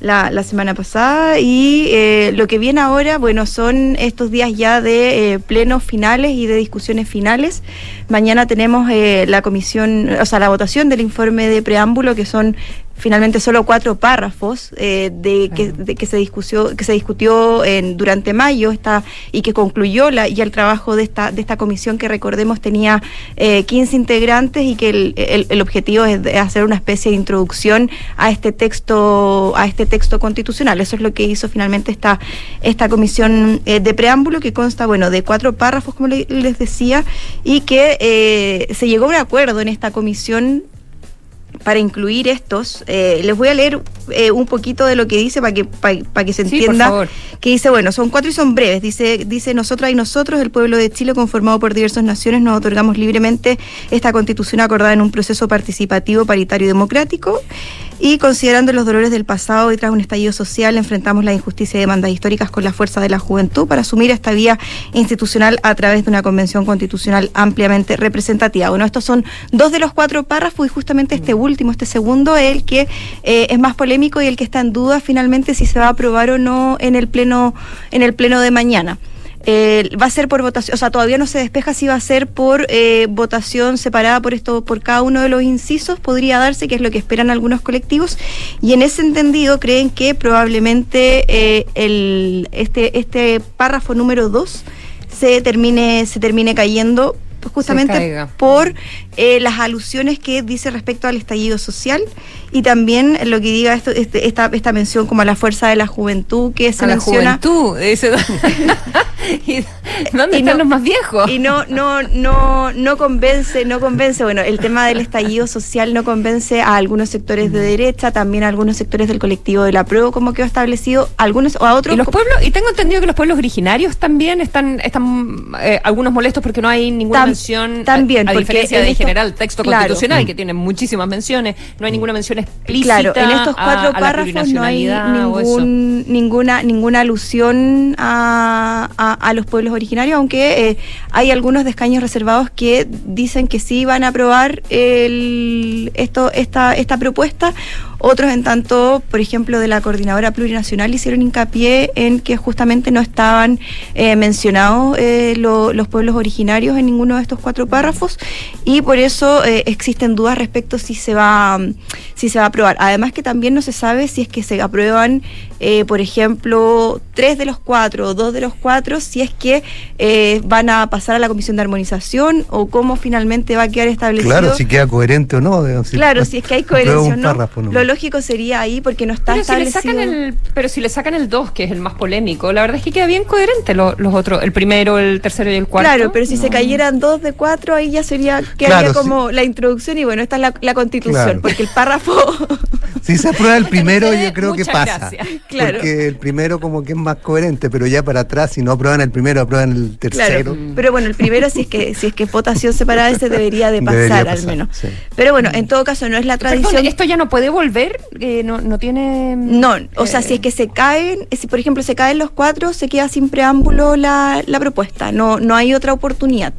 la, la semana pasada y eh, lo que viene ahora, bueno, son estos días ya de eh, plenos finales y de discusiones finales. Mañana tenemos eh, la comisión, o sea, la votación del informe de preámbulo, que son finalmente solo cuatro párrafos eh, de, que, de que se discutió que se discutió en, durante mayo esta y que concluyó la, ya el trabajo de esta de esta comisión que recordemos tenía eh, 15 integrantes y que el, el- el objetivo es de hacer una especie de introducción a este texto a este texto constitucional. Eso es lo que hizo finalmente esta esta comisión eh, de preámbulo que consta bueno de cuatro párrafos como le- les decía y que eh, se llegó a un acuerdo en esta comisión para incluir estos, eh, les voy a leer eh, un poquito de lo que dice para que, para que se Sí, por entienda. favor. que dice, bueno, son cuatro y son breves. Dice, dice nosotras y nosotros, el pueblo de Chile, conformado por diversas naciones, nos otorgamos libremente esta constitución acordada en un proceso participativo, paritario y democrático. Y considerando los dolores del pasado y tras un estallido social, enfrentamos la injusticia y demandas históricas con la fuerza de la juventud para asumir esta vía institucional a través de una convención constitucional ampliamente representativa. Bueno, estos son dos de los cuatro párrafos y justamente este último, este segundo, el que eh, es más polémico y el que está en duda finalmente si se va a aprobar o no en el pleno, en el pleno de mañana. Eh, va a ser por votación, o sea, todavía no se despeja si va a ser por eh, votación separada por esto, por cada uno de los incisos, podría darse, que es lo que esperan algunos colectivos, y en ese entendido creen que probablemente eh, el, este, este párrafo número 2 se termine, se termine cayendo pues, justamente por eh, las alusiones que dice respecto al estallido social y también lo que diga esto, este- esta, esta mención como a la fuerza de la juventud que se A la menciona. juventud, dice. ¿Y ¿Dónde Y están no- los más viejos? Y no, no, no, no convence, no convence, bueno, el tema del estallido social no convence a algunos sectores de derecha, también a algunos sectores del colectivo de la prueba, como quedó establecido, algunos o a otros. Y los pueblos, y tengo entendido que los pueblos originarios también están, están eh, algunos molestos porque no hay ninguna Tam- mención, también, a, a porque diferencia en de esto- general texto claro. constitucional, que tiene muchísimas menciones, no hay ninguna mención explícita Claro, en estos cuatro a párrafos no hay ningún, ninguna, ninguna alusión a, a- a los pueblos originarios, aunque eh, hay algunos de escaños reservados que dicen que sí van a aprobar el, esto, esta, esta propuesta. Otros, en tanto, por ejemplo, de la coordinadora plurinacional, hicieron hincapié en que justamente no estaban eh, mencionados eh, lo- los pueblos originarios en ninguno de estos cuatro párrafos y por eso eh, existen dudas respecto si se va mm, si se va a aprobar. Además que también no se sabe si es que se aprueban, eh, por ejemplo, tres de los cuatro o dos de los cuatro, si es que eh, van a pasar a la comisión de armonización o cómo finalmente va a quedar establecido. Claro, si queda coherente o no. digamos, Claro, si es que hay coherencia o no. Lo lógico sería ahí porque no está Pero si, le establecido. sacan el, pero si le sacan el 2, que es el más polémico, la verdad es que queda bien coherente lo- los otros, el primero, el tercero y el cuarto. Claro, pero si se cayeran dos de cuatro, ahí ya sería quedaría Claro, como la introducción y bueno, esta es la, la constitución, Claro. porque el párrafo Si se aprueba el primero, yo creo que pasa. gracias. Claro. Porque el primero como que es más coherente, pero ya para atrás, si no aprueban el primero, aprueban el tercero. Claro, pero bueno, el primero si es que si es que votación separada ese debería de pasar Debería al menos. sí. Pero bueno, en todo caso no es la Perdón, tradición. esto ya no puede volver, eh, no, no tiene... No, o sea, si es que se caen, si por ejemplo se caen los cuatro, se queda sin preámbulo la, la propuesta, no, no hay otra oportunidad.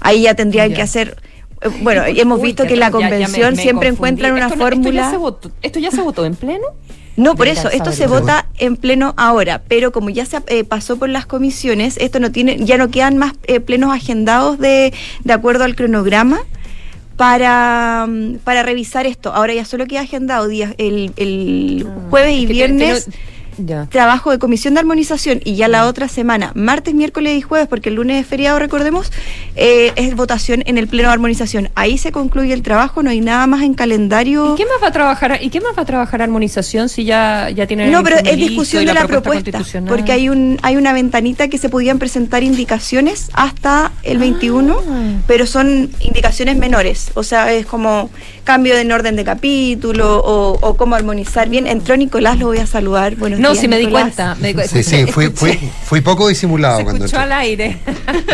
Ahí ya tendrían Ya. que hacer, eh, bueno, hemos Uy, visto ya- que la ya- ya me- convención me siempre confundí. encuentran una Esto no- esto ya fórmula. se votó- ¿Esto ya se votó en pleno? No, por eso, esto se vota en pleno ahora, pero como ya se eh, pasó por las comisiones, esto no tiene, ya no quedan más eh, plenos agendados de, de acuerdo al cronograma para, mm, para revisar esto. Ahora ya solo queda agendado días el, el jueves y Ah, Es que te- viernes. Ya. Trabajo de comisión de armonización y ya la otra semana, martes, miércoles y jueves, porque el lunes es feriado, recordemos, eh, es votación en el pleno de armonización. Ahí se concluye el trabajo, no hay nada más en calendario. ¿Y qué más va a trabajar? ¿Y qué más va a trabajar armonización si ya ya tiene No, pero es discusión de la propuesta, porque hay un hay una ventanita que se podían presentar indicaciones hasta el 21, Ah. pero son indicaciones menores, o sea, es como cambio en orden de capítulo o, o cómo armonizar bien. Entró Nicolás, lo voy a saludar. Buenos No, sí me di cuenta. me di cu- Sí, sí, fui, fui, fui poco disimulado Se cuando escuchó entré. al aire.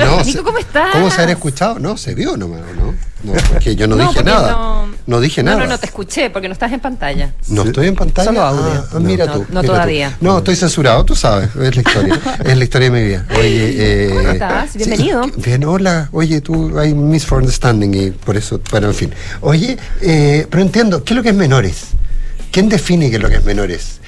No, Nico, ¿cómo estás? ¿Cómo se habrá escuchado? No, se vio nomás, ¿no? No, porque yo no, dije nada. No, No, dije no, nada. no, no, te escuché porque no estás en pantalla. No estoy en pantalla. Solo audio. Ah, mira No, tú. no mira tú. todavía. No, estoy censurado, tú sabes. Es la historia. es la historia de mi vida. Oye, eh, ¿Cómo estás? sí, Bienvenido. bien, hola. Oye, tú hay misunderstanding y por eso, bueno, en fin. Oye, eh, pero entiendo, ¿qué es lo que es menores? ¿Quién define qué es lo que es menores?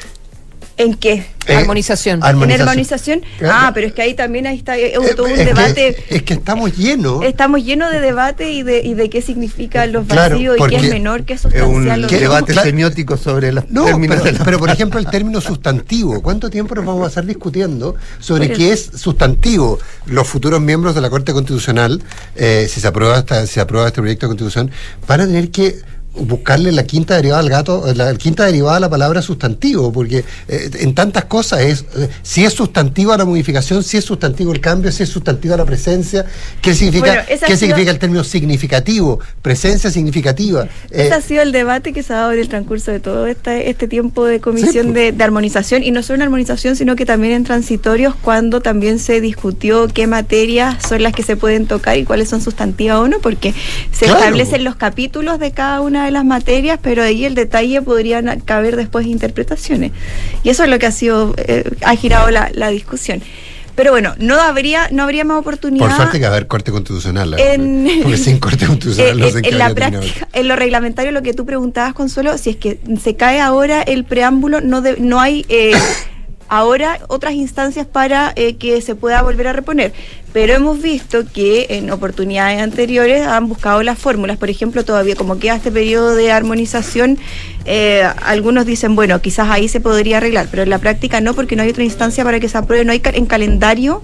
¿En qué? Eh, armonización. armonización. En armonización. Ah, pero es que ahí también ahí está eh, todo un es que- debate. es que estamos llenos. Estamos llenos de debate y de, y de qué significan los Claro, vacíos y qué es menor, qué es Es un sustancial. o no. debate Claro. semiótico sobre los No, términos pero, de la- pero, por ejemplo el término sustantivo, ¿cuánto tiempo nos vamos a estar discutiendo sobre qué es sustantivo? Los futuros miembros de la Corte Constitucional, eh, si se aprueba esta, si se aprueba este proyecto de constitución, van a tener que buscarle la quinta derivada al gato, la quinta derivada a la palabra sustantivo, porque eh, en tantas cosas es eh, si es sustantiva la modificación, si es sustantivo el cambio, si es sustantiva la presencia, qué significa, Bueno, qué sido- significa el término significativo, presencia significativa. Eh, Ese ha sido el debate que se ha dado en el transcurso de todo este, este tiempo de comisión Sí, pues. de, de armonización, y no solo en armonización, sino que también en transitorios, cuando también se discutió qué materias son las que se pueden tocar y cuáles son sustantivas o no, porque se Claro. establecen los capítulos de cada una de las materias, pero ahí el detalle podrían caber después interpretaciones. Y eso es lo que ha sido, eh, ha girado la, la discusión. Pero bueno, no habría, no habría más oportunidad. Por suerte que haber corte constitucional. ¿eh? En- Porque sin corte constitucional Eh, no en- sé en en qué la práctica, en lo reglamentario, lo que tú preguntabas, Consuelo, si es que se cae ahora el preámbulo, no, de- no hay eh, ahora otras instancias para eh, que se pueda volver a reponer. Pero hemos visto que en oportunidades anteriores han buscado las fórmulas. Por ejemplo, todavía como queda este periodo de armonización, eh, algunos dicen, bueno, quizás ahí se podría arreglar, pero en la práctica no, porque no hay otra instancia para que se apruebe. No hay ca- en calendario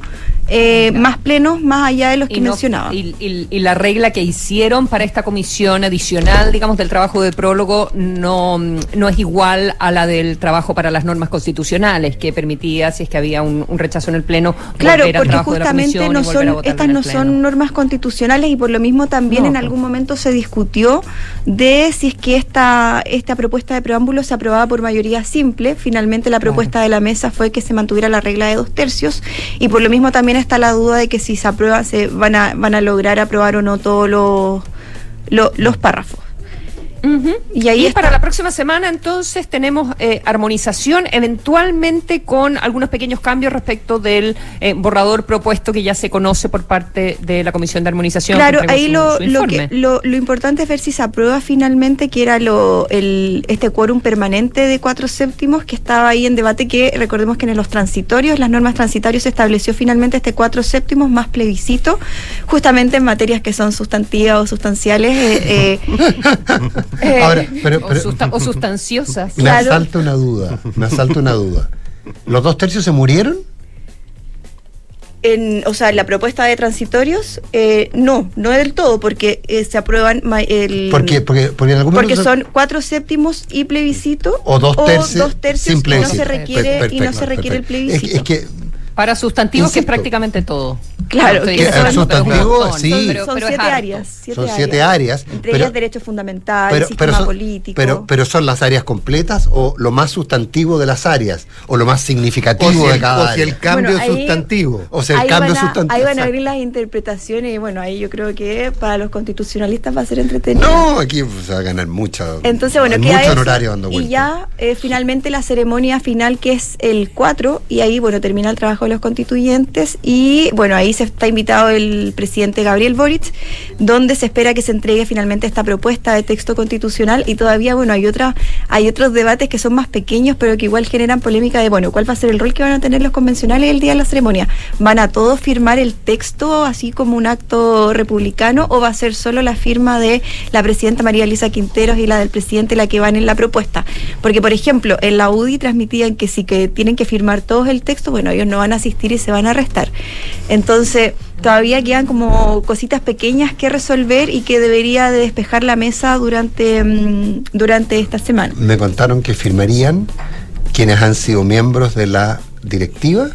eh, más plenos más allá de los que y, no- mencionaba. y- y- y la regla que hicieron para esta comisión adicional, digamos, del trabajo de prólogo, no, no es igual a la del trabajo para las normas constitucionales, que permitía, si es que había un, un rechazo en el Pleno, Claro, volver al porque trabajo de la comisión no son, estas no son normas constitucionales y por lo mismo también No, en algún momento se discutió de si es que esta, esta propuesta de preámbulo se aprobaba por mayoría simple. Finalmente la propuesta de la mesa fue que se mantuviera la regla de dos tercios y por lo mismo también está la duda de que si se aprueba se van a, van a lograr aprobar o no todos los, lo- los párrafos. Y ahí para la próxima semana entonces tenemos eh, armonización, eventualmente con algunos pequeños cambios respecto del eh, borrador propuesto que ya se conoce por parte de la Comisión de Armonización. Claro, ahí su- lo, su lo, que, lo importante es ver si se aprueba finalmente que era lo, el, este quórum permanente de cuatro séptimos que estaba ahí en debate, que recordemos que en los transitorios, las normas transitorias se estableció finalmente este cuatro séptimos más plebiscito, justamente en materias que son sustantivas o sustanciales. eh, eh, Ahora, pero, o, susta- o sustanciosas. me asalta una duda, me asalta una duda. ¿Los dos tercios se murieron? en, o sea, la propuesta de transitorios, eh, no, no del todo, porque eh, se aprueban el... ¿Por qué? Porque, porque en algún Porque son cuatro séptimos y plebiscito. O dos tercios dos tercios sin y no se requiere, Per- y no se requiere el plebiscito. Es que- es que Para sustantivos, que es prácticamente todo. Claro, que es un sustantivo, sí. Pero- son pero siete áreas. Siete Son siete áreas, Entre pero- ellas derechos fundamentales, pero, sistema pero, son, político. pero, pero son las áreas completas o lo más sustantivo de las áreas o lo más significativo de el- cada o si área. el cambio Bueno, ahí- sustantivo. O sea, el cambio a, sustantivo. Ahí van a abrir las interpretaciones y bueno, ahí yo creo que para los constitucionalistas va a ser entretenido. No, aquí se va a ganar mucho. Entonces, bueno, queda mucho eso, honorario dando y vueltas. ya eh, finalmente la ceremonia final que es el 4 y ahí, bueno, termina el trabajo los constituyentes y bueno, ahí se está invitado el presidente Gabriel Boric, donde se espera que se entregue finalmente esta propuesta de texto constitucional y todavía, bueno, hay otra, hay otros debates que son más pequeños, pero que igual generan polémica de, bueno, ¿cuál va a ser el rol que van a tener los convencionales el día de la ceremonia? ¿Van a todos firmar el texto así como un acto republicano o va a ser solo la firma de la presidenta María Elisa Quinteros y la del presidente la que van en la propuesta? Porque, por ejemplo, en la UDI transmitían que si que tienen que firmar todos el texto, bueno, ellos no van a asistir y se van a arrestar. Entonces, todavía quedan como cositas pequeñas que resolver y que debería de despejar la mesa durante, mm, durante esta semana. Me contaron que firmarían quienes han sido miembros de la directiva,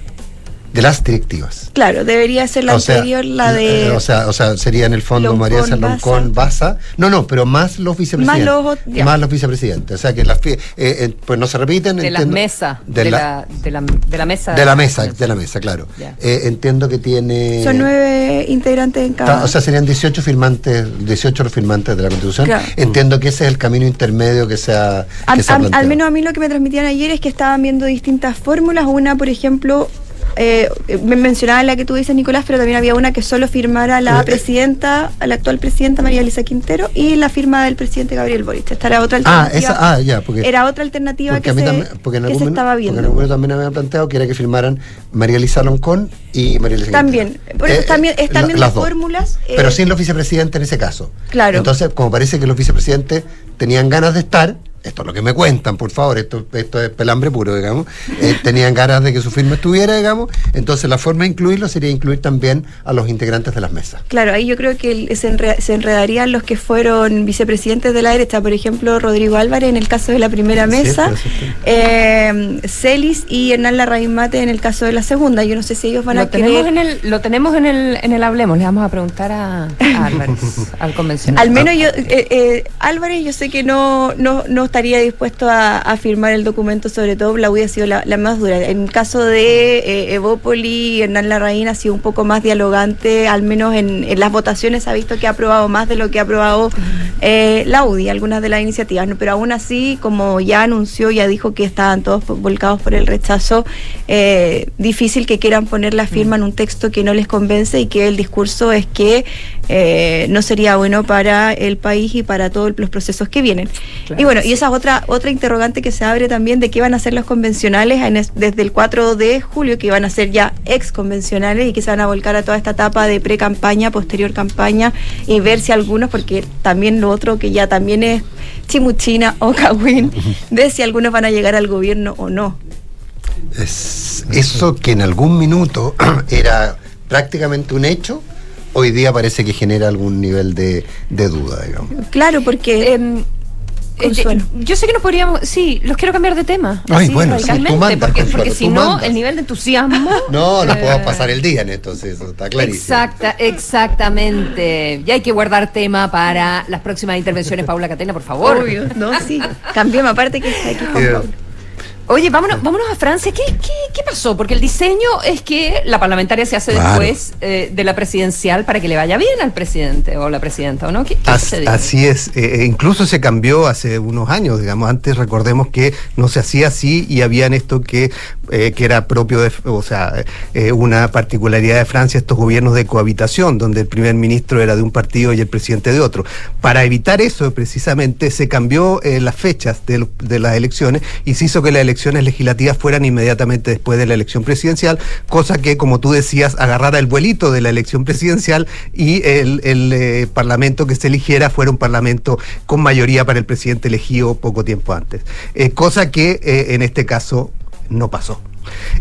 de las directivas. Claro, debería ser la O sea, anterior, la de... eh, o, sea, o sea, sería en el fondo Loncón, María Saloncón, Baza. No, no, pero más los vicepresidentes. Más los ya. Más los vicepresidentes. O sea, que las eh, eh, pues no se repiten. De las mesas. de De, la- la, de, la, de la mesa. De la mesa, de la mesa, claro. Eh, entiendo que tiene. Son nueve integrantes en cada... O sea, serían 18 firmantes, 18 los firmantes de la Constitución. Claro. Entiendo que ese es el camino intermedio que se ha, A- que se ha a- al menos a mí lo que me transmitían ayer es que estaban viendo distintas fórmulas. Una, por ejemplo, eh, me mencionaba la que tú dices, Nicolás, pero también había una que solo firmara la Eh, presidenta, la actual presidenta María Elisa Quintero y la firma del presidente Gabriel Boric. Esta era otra Ah, alternativa. esa, ah, ya, porque. era otra alternativa porque que, se, también- porque en que algún se momento- estaba porque en viendo. algún también habían planteado que era que firmaran María Elisa Loncón y María Elisa También, Eh, también eh, están la- viendo las fórmulas. eh, Pero sin los vicepresidentes en ese caso. Claro. Entonces, como parece que los vicepresidentes tenían ganas de estar, esto es lo que me cuentan, por favor, esto, esto es pelambre puro, digamos, eh, tenían ganas de que su firma estuviera, digamos, entonces la forma de incluirlo sería incluir también a los integrantes de las mesas. Claro, ahí yo creo que se, enre- se enredarían los que fueron vicepresidentes de la derecha, por ejemplo, Rodrigo Álvarez en el caso de la primera Sí, mesa, eh, Celis y Hernán Larraín Mate en el caso de la segunda. Yo no sé si ellos van Lo a tenemos, querer... en el, lo tenemos en el, en el Hablemos. Le vamos a preguntar a, a Álvarez, al convencional. Al menos yo, eh, eh, Álvarez, yo sé que no, no, no estaría dispuesto a, a firmar el documento, sobre todo la hubiera sido la, la más dura. En el caso de eh, Evópoli, Hernán Larraín ha sido un poco más dialogante, al menos en, en las votaciones ha visto que ha aprobado más de lo que ha aprobado eh, la UDI, algunas de las iniciativas, ¿no? pero aún así, como ya anunció, ya dijo que estaban todos volcados por el rechazo, eh, difícil que quieran poner la firma en un texto que no les convence y que el discurso es que eh, no sería bueno para el país y para todos los procesos que vienen. y bueno, y esa es otra, otra interrogante que se abre también de qué van a hacer los convencionales en es- desde el 4 de julio, que van a ser ya ex convencionales y que se van a volcar a toda esta etapa de pre-campaña, posterior campaña y ver si algunos, porque también lo otro que ya también es chimuchina o cagüín, de si algunos van a llegar al gobierno o no. Es eso que en algún minuto era prácticamente un hecho, hoy día parece que genera algún nivel de, de duda, digamos. Claro, porque... Eh, eh, yo sé que nos podríamos. Sí, los quiero cambiar de tema. Ay, así, bueno, sí, tú mandas, porque, Consuelo, porque si no, el nivel de entusiasmo. No, no eh, podemos pasar el día en esto, sí, eso está clarísimo. Exacta, exactamente. Y hay que guardar tema para las próximas intervenciones, Paula Catena, por favor. Obvio, no, sí. Cambiemos, aparte que está aquí Juan Eh, Pablo. Oye, vámonos, vámonos a Francia. ¿Qué, qué, qué pasó? Porque el diseño es que la parlamentaria se hace Claro. después eh, de la presidencial para que le vaya bien al presidente o la presidenta, ¿o no? ¿Qué, As- así es, eh, incluso se cambió hace unos años, digamos, antes recordemos que no se hacía así y habían esto que, eh, que era propio de, o sea, eh, una particularidad de Francia, estos gobiernos de cohabitación, donde el primer ministro era de un partido y el presidente de otro. Para evitar eso, precisamente, se cambió eh, las fechas de, las elecciones y se hizo que las elecciones legislativas fueran inmediatamente después de la elección presidencial, cosa que, como tú decías, agarrara el vuelito de la elección presidencial y el, parlamento que se eligiera fuera un parlamento con mayoría para el presidente elegido poco tiempo antes. Cosa que en este caso no pasó.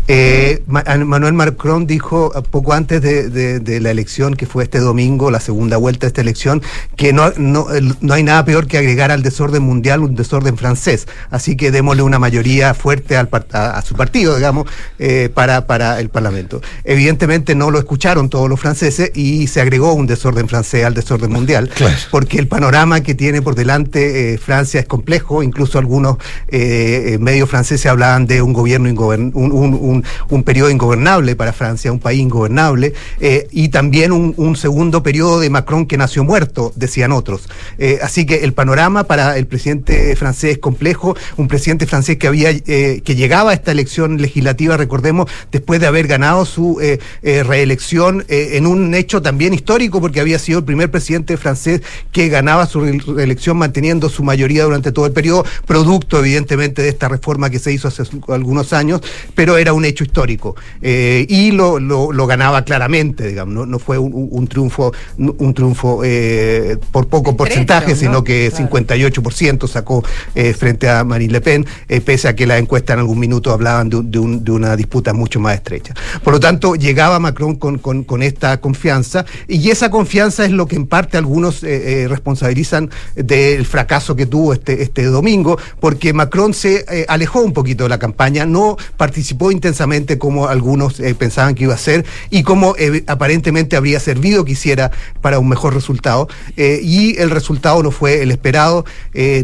Eh, Ma- Manuel Macron dijo eh, poco antes de, de- de la elección, que fue este domingo, la segunda vuelta de esta elección, que no, no, no hay nada peor que agregar al desorden mundial un desorden francés. Así que démosle una mayoría fuerte al a, a su partido, digamos, eh, para, para el Parlamento. Evidentemente no lo escucharon todos los franceses y se agregó un desorden francés al desorden mundial, porque el panorama que tiene por delante eh, Francia es complejo, incluso algunos eh, medios franceses hablaban de un gobierno ingobern- un, un, un, periodo ingobernable para Francia, un país ingobernable, eh, y también un, un segundo periodo de Macron que nació muerto, decían otros. Eh, así que el panorama para el presidente francés es complejo, un presidente francés que había eh, que llegaba a esta elección legislativa, recordemos, después de haber ganado su reelección en un hecho también histórico, porque había sido el primer presidente francés que ganaba su re- reelección manteniendo su mayoría durante todo el periodo, producto evidentemente de esta reforma que se hizo hace algunos años, pero era un hecho histórico. Eh, y lo, lo- lo ganaba claramente, digamos, no, no fue un, un- un triunfo, un triunfo eh, por poco porcentaje, ¿no? sino que 58% sacó eh, frente a Marine Le Pen, pese a que las encuestas en algún minuto hablaban de, de un- de una disputa mucho más estrecha. Por lo tanto, llegaba Macron con, con- con esta confianza, y esa confianza es lo que en parte algunos responsabilizan del fracaso que tuvo este, este domingo, porque Macron se alejó un poquito de la campaña, no participó intensamente como algunos eh, pensaban que iba a ser, y como eh, aparentemente habría servido que hiciera para un mejor resultado, eh, y el resultado no fue el esperado.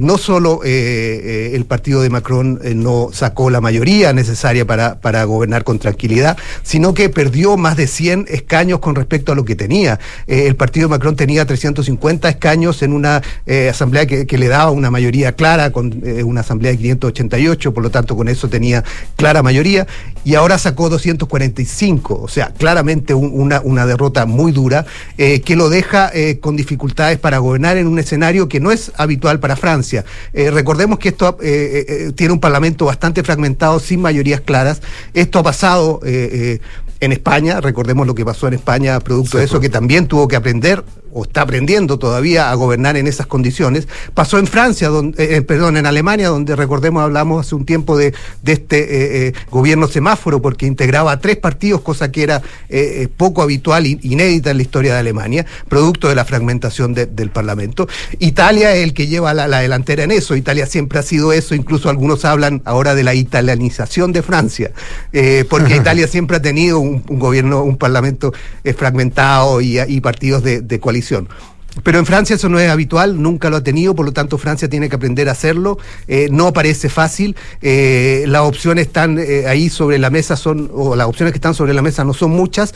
No solo el partido de Macron no sacó la mayoría necesaria para, para gobernar con tranquilidad, sino que perdió más de 100 escaños con respecto a lo que tenía. El partido de Macron tenía 350 escaños en una asamblea que, que le daba una mayoría clara, con una asamblea de 588, por lo tanto con eso tenía clara mayoría, y ahora sacó 245, o sea, claramente un- una, una derrota muy dura, eh, que lo deja eh, con dificultades para gobernar en un escenario que no es habitual para Francia. Eh, recordemos que esto tiene un parlamento bastante fragmentado, sin mayorías claras. Esto ha pasado en España, recordemos lo que pasó en España, producto de eso, que también tuvo que aprender o está aprendiendo todavía a gobernar en esas condiciones. Pasó en Francia, donde, eh, perdón, en Alemania, donde recordemos hablamos hace un tiempo de, de este eh, eh, gobierno semáforo, porque integraba a tres partidos, cosa que era eh, eh, poco habitual, in- inédita en la historia de Alemania, producto de la fragmentación de- del Parlamento. Italia es el que lleva la, la delantera en eso. Italia siempre ha sido eso, incluso algunos hablan ahora de la italianización de Francia, eh, porque Italia siempre ha tenido un, un gobierno, un parlamento eh, fragmentado y, partidos de coalición. Pero en Francia eso no es habitual, nunca lo ha tenido, por lo tanto Francia tiene que aprender a hacerlo. Eh, no parece fácil. eh, las opciones están eh, ahí sobre la mesa, son, o las opciones que están sobre la mesa no son muchas.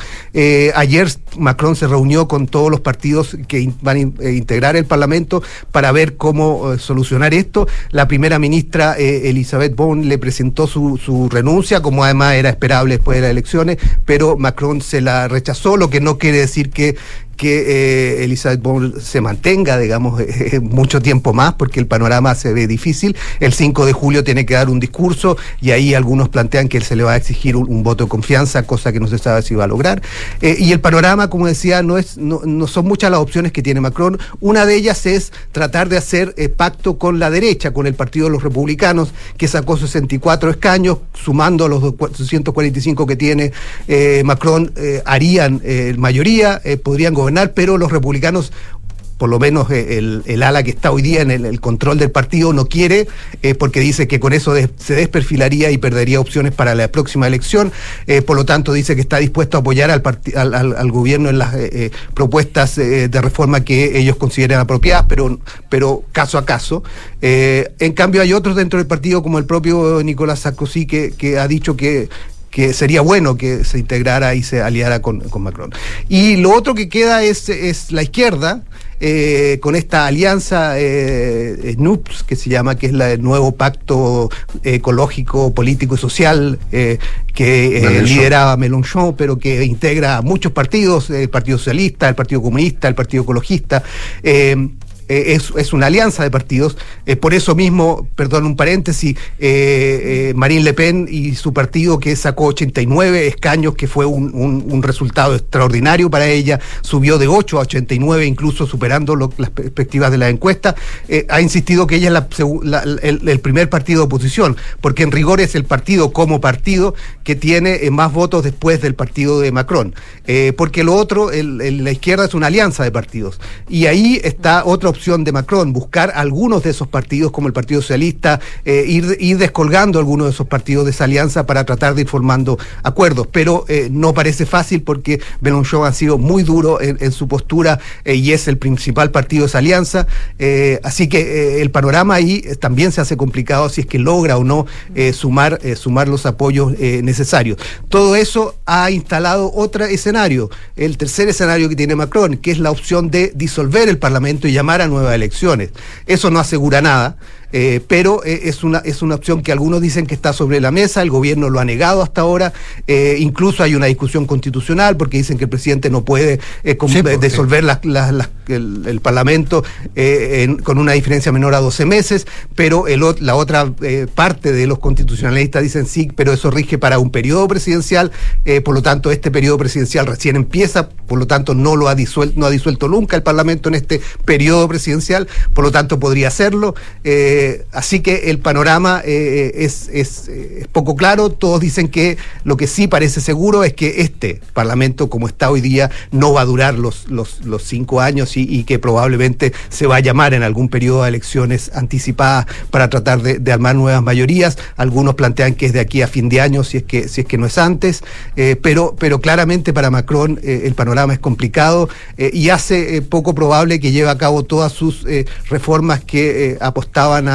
Ayer Macron se reunió con todos los partidos que van a in- integrar el Parlamento para ver cómo solucionar esto. La primera ministra eh, Elisabeth Bon le presentó su, su renuncia, como además era esperable después de las elecciones, pero Macron se la rechazó, lo que no quiere decir que que eh, Elizabeth Ball se mantenga, digamos, eh, mucho tiempo más, porque el panorama se ve difícil. El 5 de julio tiene que dar un discurso y ahí algunos plantean que se le va a exigir un, voto de confianza, cosa que no se sabe si va a lograr. Eh, y el panorama, como decía, no, es, no, no son muchas las opciones que tiene Macron. Una de ellas es tratar de hacer eh, pacto con la derecha, con el Partido de los Republicanos, que sacó 64 escaños, sumando los 245 que tiene Macron, harían mayoría, podrían gobernar, pero los republicanos por lo menos eh, el, ala que está hoy día en el, control del partido no quiere, eh, porque dice que con eso se desperfilaría y perdería opciones para la próxima elección. Eh, por lo tanto, dice que está dispuesto a apoyar al, al, al- gobierno en las eh, propuestas de reforma que ellos consideren apropiadas, pero, pero caso a caso. En cambio, hay otros dentro del partido, como el propio Nicolás Sarkozy, que ha dicho que que sería bueno que se integrara y se aliara con, con Macron. Y lo otro que queda es, es la izquierda, eh, con esta alianza eh, NUPS, que se llama, que es la- el nuevo pacto ecológico, político y social eh, que eh, Mélenchon. lideraba Mélenchon, pero que integra a muchos partidos, el Partido Socialista, el Partido Comunista, el Partido Ecologista. Eh, es, es una alianza de partidos. Eh, por eso mismo, perdón, un paréntesis, eh, eh, Marine Le Pen y su partido que sacó 89 escaños, que fue un, un- resultado extraordinario para ella, subió de 8 a 89, incluso superando las perspectivas de la encuesta, ha insistido que ella es el, primer partido de oposición, porque en rigor es el partido como partido que tiene más votos después del partido de Macron. Porque lo otro, la izquierda es una alianza de partidos. Y ahí está otra opción de Macron, buscar algunos de esos partidos como el Partido Socialista, eh, ir, ir descolgando algunos de esos partidos de esa alianza para tratar de ir formando acuerdos, pero eh, no parece fácil porque Mélenchon ha sido muy duro en, su postura eh, y es el principal partido de esa alianza, así que el panorama ahí también se hace complicado si es que logra o no sumar, sumar los apoyos necesarios. Todo eso ha instalado otro escenario, el tercer escenario que tiene Macron, que es la opción de disolver el Parlamento y llamar a nuevas elecciones. Eso no asegura nada. Eh, pero eh, es, una, es una opción que algunos dicen que está sobre la mesa, el gobierno lo ha negado hasta ahora, eh, incluso hay una discusión constitucional porque dicen que el presidente no puede Sí, disolver el, el Parlamento en- con una diferencia menor a 12 meses, pero el, la otra parte de los constitucionalistas dicen sí, pero eso rige para un periodo presidencial, por lo tanto este periodo presidencial recién empieza, por lo tanto no lo ha disuelto, no ha disuelto nunca el Parlamento en este periodo presidencial, por lo tanto podría hacerlo. Eh, así que el panorama eh, es, es, eh, es poco claro. Todos dicen que lo que sí parece seguro es que este Parlamento, como está hoy día, no va a durar los, los, los cinco años y, que probablemente se va a llamar en algún periodo de elecciones anticipadas para tratar de, armar nuevas mayorías. Algunos plantean que es de aquí a fin de año, si es que, si es que no es antes, eh, pero, pero claramente para Macron eh, el panorama es complicado eh, y hace eh, poco probable que lleve a cabo todas sus eh, reformas que eh, apostaban a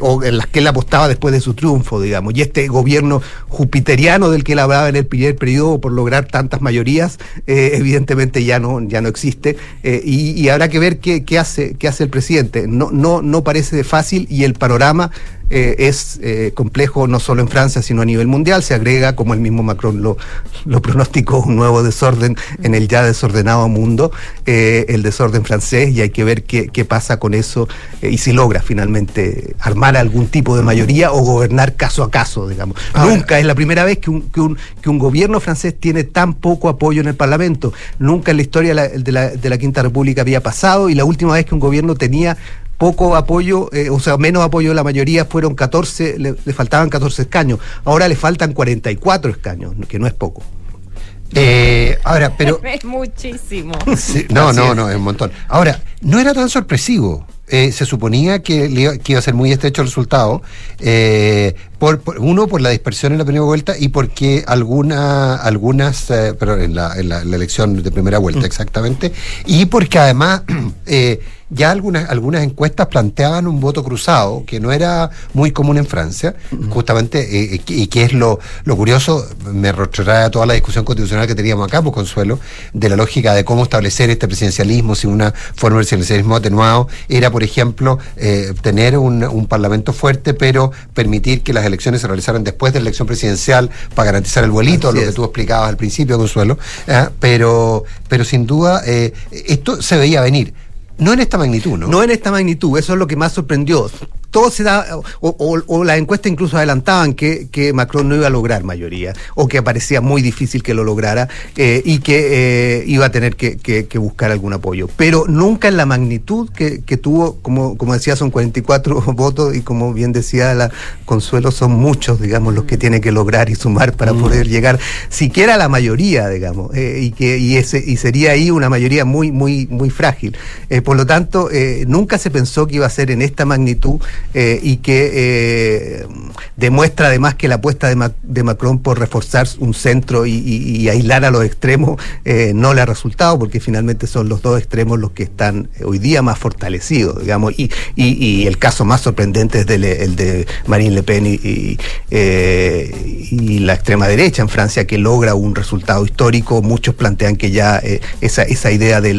o, en las que él apostaba después de su triunfo, digamos. Y este gobierno jupiteriano del que él hablaba en el primer periodo por lograr tantas mayorías, eh, evidentemente ya no, ya no existe. eh, y, y habrá que ver qué, qué hace, qué hace el presidente. No, no, no parece fácil y el panorama eh, es eh, complejo no solo en Francia, sino a nivel mundial. Se agrega, como el mismo Macron lo, lo pronosticó, un nuevo desorden en el ya desordenado mundo, eh, el desorden francés, y hay que ver qué, qué pasa con eso y si logra finalmente armar algún tipo de mayoría o gobernar caso a caso, digamos. Nunca es la primera vez que un, que, un, que un gobierno francés tiene tan poco apoyo en el Parlamento. Nunca en la historia de la, de la, de la Quinta República había pasado y la última vez que un gobierno tenía poco apoyo, eh, o sea, menos apoyo de la mayoría, fueron 14, le, le faltaban 14 escaños. Ahora le faltan 44 escaños, que no es poco. Eh, ahora, pero es muchísimo. Sí, no, no, no, es un montón. Ahora, no era tan sorpresivo. Eh, se suponía que, le iba, que iba a ser muy estrecho el resultado. eh, por, por- uno, por la dispersión en la primera vuelta y porque alguna, algunas, eh, pero en la, en la- la elección de primera vuelta exactamente, y porque además eh, ya algunas, algunas encuestas planteaban un voto cruzado, que no era muy común en Francia, justamente, eh, eh, y que es lo, lo curioso, me retrotrae a toda la discusión constitucional que teníamos acá, por Consuelo, de la lógica de cómo establecer este presidencialismo sin una forma de presidencialismo atenuado, era, por ejemplo, eh, tener un, un parlamento fuerte, pero permitir que las elecciones se realizaran después de la elección presidencial para garantizar el vuelito, Así lo que tú explicabas al principio, Consuelo, ¿eh? pero, pero sin duda eh, esto se veía venir. No en esta magnitud, ¿no? No en esta magnitud, eso es lo que más sorprendió. Todo se da, o, o, o las encuestas incluso adelantaban que, que, Macron no iba a lograr mayoría, o que parecía muy difícil que lo lograra, eh, y que eh, iba a tener que, que, que, buscar algún apoyo. Pero nunca en la magnitud que, que tuvo, como, como decía, son 44 votos, y como bien decía la Consuelo, son muchos, digamos, los que tiene que lograr y sumar para mm. poder llegar siquiera a la mayoría, digamos, eh, y que y ese y sería ahí una mayoría muy, muy, muy frágil. Eh, por lo tanto, nunca se pensó que iba a ser en esta magnitud eh, y que eh, demuestra además que la apuesta de, Mac de, Macron por reforzar un centro y, aislar a los extremos eh, no le ha resultado porque finalmente son los dos extremos los que están hoy día más fortalecidos, digamos, y, y el caso más sorprendente es el de Marine Le Pen y, la extrema derecha en Francia que logra un resultado histórico. Muchos plantean que ya esa, esa idea de,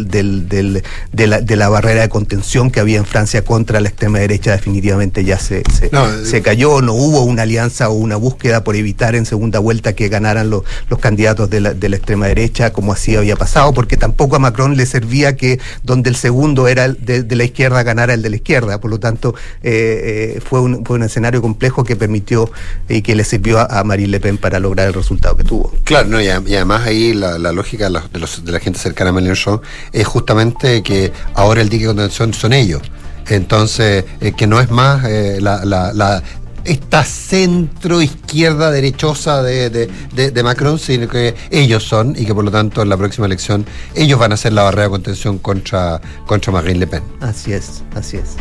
la, de la barrera de contención que había en Francia contra la extrema derecha definitivamente ya se, se, no, se, cayó, no hubo una alianza o una búsqueda por evitar en segunda vuelta que ganaran los, los candidatos de la, de la, extrema derecha, como así había pasado, porque tampoco a Macron le servía que donde el segundo era el de, de la izquierda ganara el de la izquierda, por lo tanto eh, eh, fue, un, fue un escenario complejo que permitió y eh, que le sirvió a, a, Marine Le Pen para lograr el resultado que tuvo. Claro, no, y, y además ahí la, la lógica de, los, de, la gente cercana a Mélenchon es justamente que ahora el dique de contención son ellos. Entonces, eh, que no es más eh, la, la, la esta centro izquierda derechosa de, de- de- de Macron, sino que ellos son y que por lo tanto en la próxima elección ellos van a ser la barrera de contención contra, contra Marine Le Pen. Así es, así es.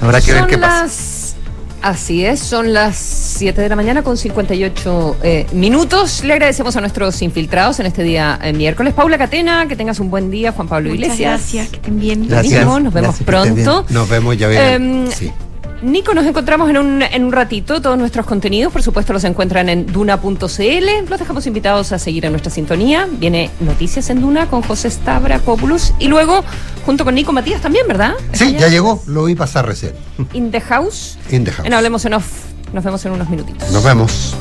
Habrá que ver qué pasa. Así es, son las 7 de la mañana con 58 eh, minutos. Le agradecemos a nuestros infiltrados en este día eh, miércoles. Paula Catena, que tengas un buen día. Juan Pablo Muchas Iglesias. gracias, que estén bien. Mismo, nos vemos Gracias, bien. pronto. Nos vemos ya verán. Em, sí. Nico, nos encontramos en un, en un ratito. Todos nuestros contenidos, por supuesto, los encuentran en duna.cl. Los dejamos invitados a seguir en nuestra sintonía. Viene Noticias en Duna con José Stavrakopoulos. Y luego, junto con Nico Matías también, ¿verdad? Sí, ya llegó, lo vi pasar recién. In the House. In the house. En Hablemos en Off. Nos vemos en unos minutitos. Nos vemos.